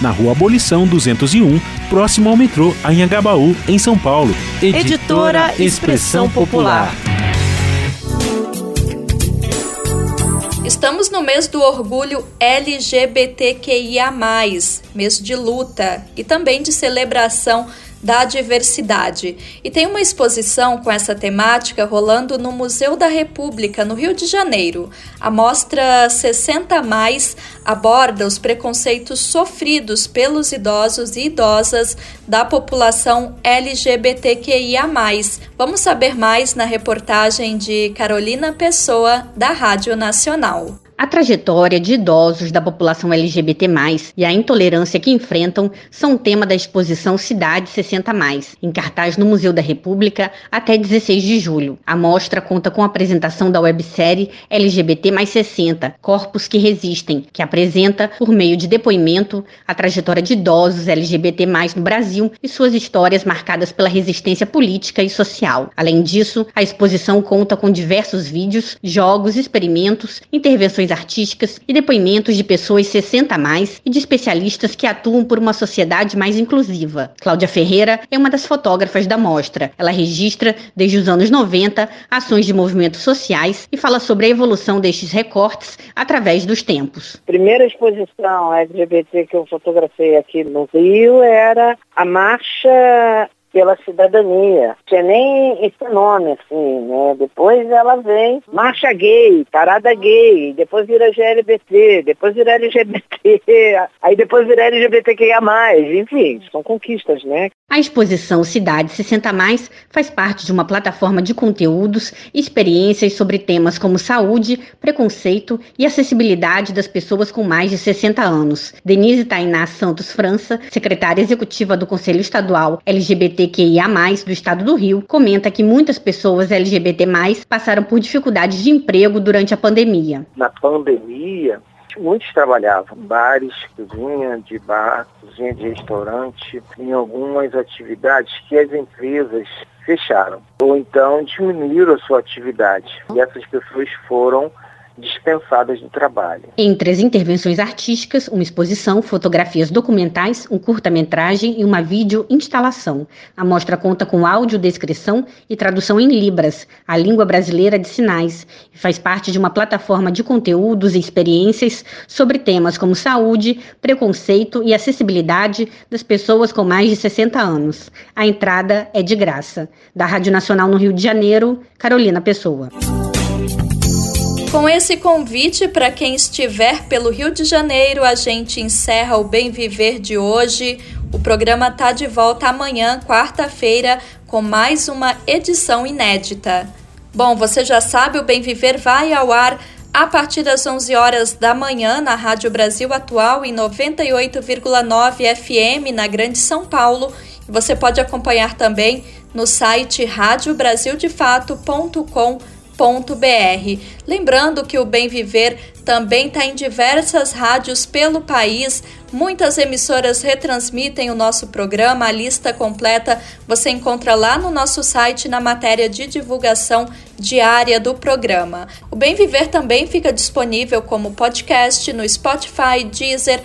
na Rua Abolição 201, próximo ao metrô Anhangabaú, em São Paulo. Editora, editora Expressão Popular. Estamos no mês do orgulho LGBTQIA, mês de luta e também de celebração da diversidade. E tem uma exposição com essa temática rolando no Museu da República, no Rio de Janeiro. A mostra 60 mais aborda os preconceitos sofridos pelos idosos e idosas da população LGBTQIA+. Vamos saber mais na reportagem de Carolina Pessoa da Rádio Nacional. A trajetória de idosos da população LGBT+, e a intolerância que enfrentam são tema da exposição Cidade 60+, em cartaz no Museu da República até 16 de julho. A mostra conta com a apresentação da websérie LGBT 60, Corpos que Resistem, que apresenta, por meio de depoimento, a trajetória de idosos LGBT+, no Brasil e suas histórias marcadas pela resistência política e social. Além disso, a exposição conta com diversos vídeos, jogos, experimentos, intervenções artísticas e depoimentos de pessoas 60 a mais e de especialistas que atuam por uma sociedade mais inclusiva. Cláudia Ferreira é uma das fotógrafas da mostra. Ela registra, desde os anos 90, ações de movimentos sociais e fala sobre a evolução destes recortes através dos tempos. Primeira exposição LGBT que eu fotografei aqui no Rio era a Marcha pela cidadania. Tinha nem esse nome, assim, né? Depois ela vem marcha gay, parada gay, depois vira GLBT, depois vira LGBT, [LAUGHS] aí depois vira LGBTQIA+, enfim, são conquistas, né? A exposição Cidade 60 Mais faz parte de uma plataforma de conteúdos e experiências sobre temas como saúde, preconceito e acessibilidade das pessoas com mais de 60 anos. Denise Tainá Santos França, secretária executiva do Conselho Estadual LGBTQIA+, do Estado do Rio, comenta que muitas pessoas LGBT+, passaram por dificuldades de emprego durante a pandemia. Na pandemia, muitos trabalhavam bares, cozinha de bar, cozinha de restaurante, em algumas atividades que as empresas fecharam ou então diminuíram a sua atividade. E essas pessoas foram dispensadas do trabalho. Entre as intervenções artísticas, uma exposição, fotografias documentais, um curta-metragem e uma vídeo-instalação. A mostra conta com audiodescrição e tradução em Libras, a língua brasileira de sinais, e faz parte de uma plataforma de conteúdos e experiências sobre temas como saúde, preconceito e acessibilidade das pessoas com mais de 60 anos. A entrada é de graça. Da Rádio Nacional no Rio de Janeiro, Carolina Pessoa. Com esse convite para quem estiver pelo Rio de Janeiro, a gente encerra o Bem Viver de hoje. O programa tá de volta amanhã, quarta-feira, com mais uma edição inédita. Bom, você já sabe, o Bem Viver vai ao ar a partir das 11 horas da manhã na Rádio Brasil Atual em 98,9 FM na Grande São Paulo. Você pode acompanhar também no site radiobrasildefato.com.br Lembrando que o Bem Viver também está em diversas rádios pelo país. Muitas emissoras retransmitem o nosso programa. A lista completa você encontra lá no nosso site na matéria de divulgação diária do programa. O Bem Viver também fica disponível como podcast no Spotify, Deezer,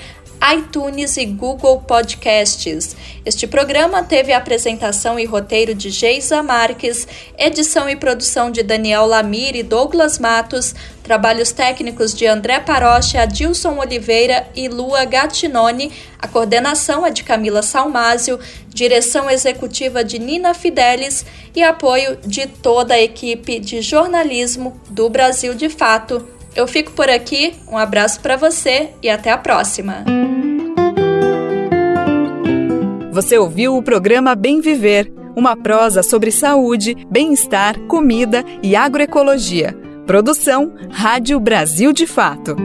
iTunes e Google Podcasts. Este programa teve apresentação e roteiro de Geisa Marques, edição e produção de Daniel Lamir e Douglas Matos, trabalhos técnicos de André Paroche, Adilson Oliveira e Lua Gattinoni, a coordenação é de Camila Salmásio, direção executiva de Nina Fidelis e apoio de toda a equipe de jornalismo do Brasil de Fato. Eu fico por aqui, um abraço para você e até a próxima. Você ouviu o programa Bem Viver, uma prosa sobre saúde, bem-estar, comida e agroecologia. Produção Rádio Brasil de Fato.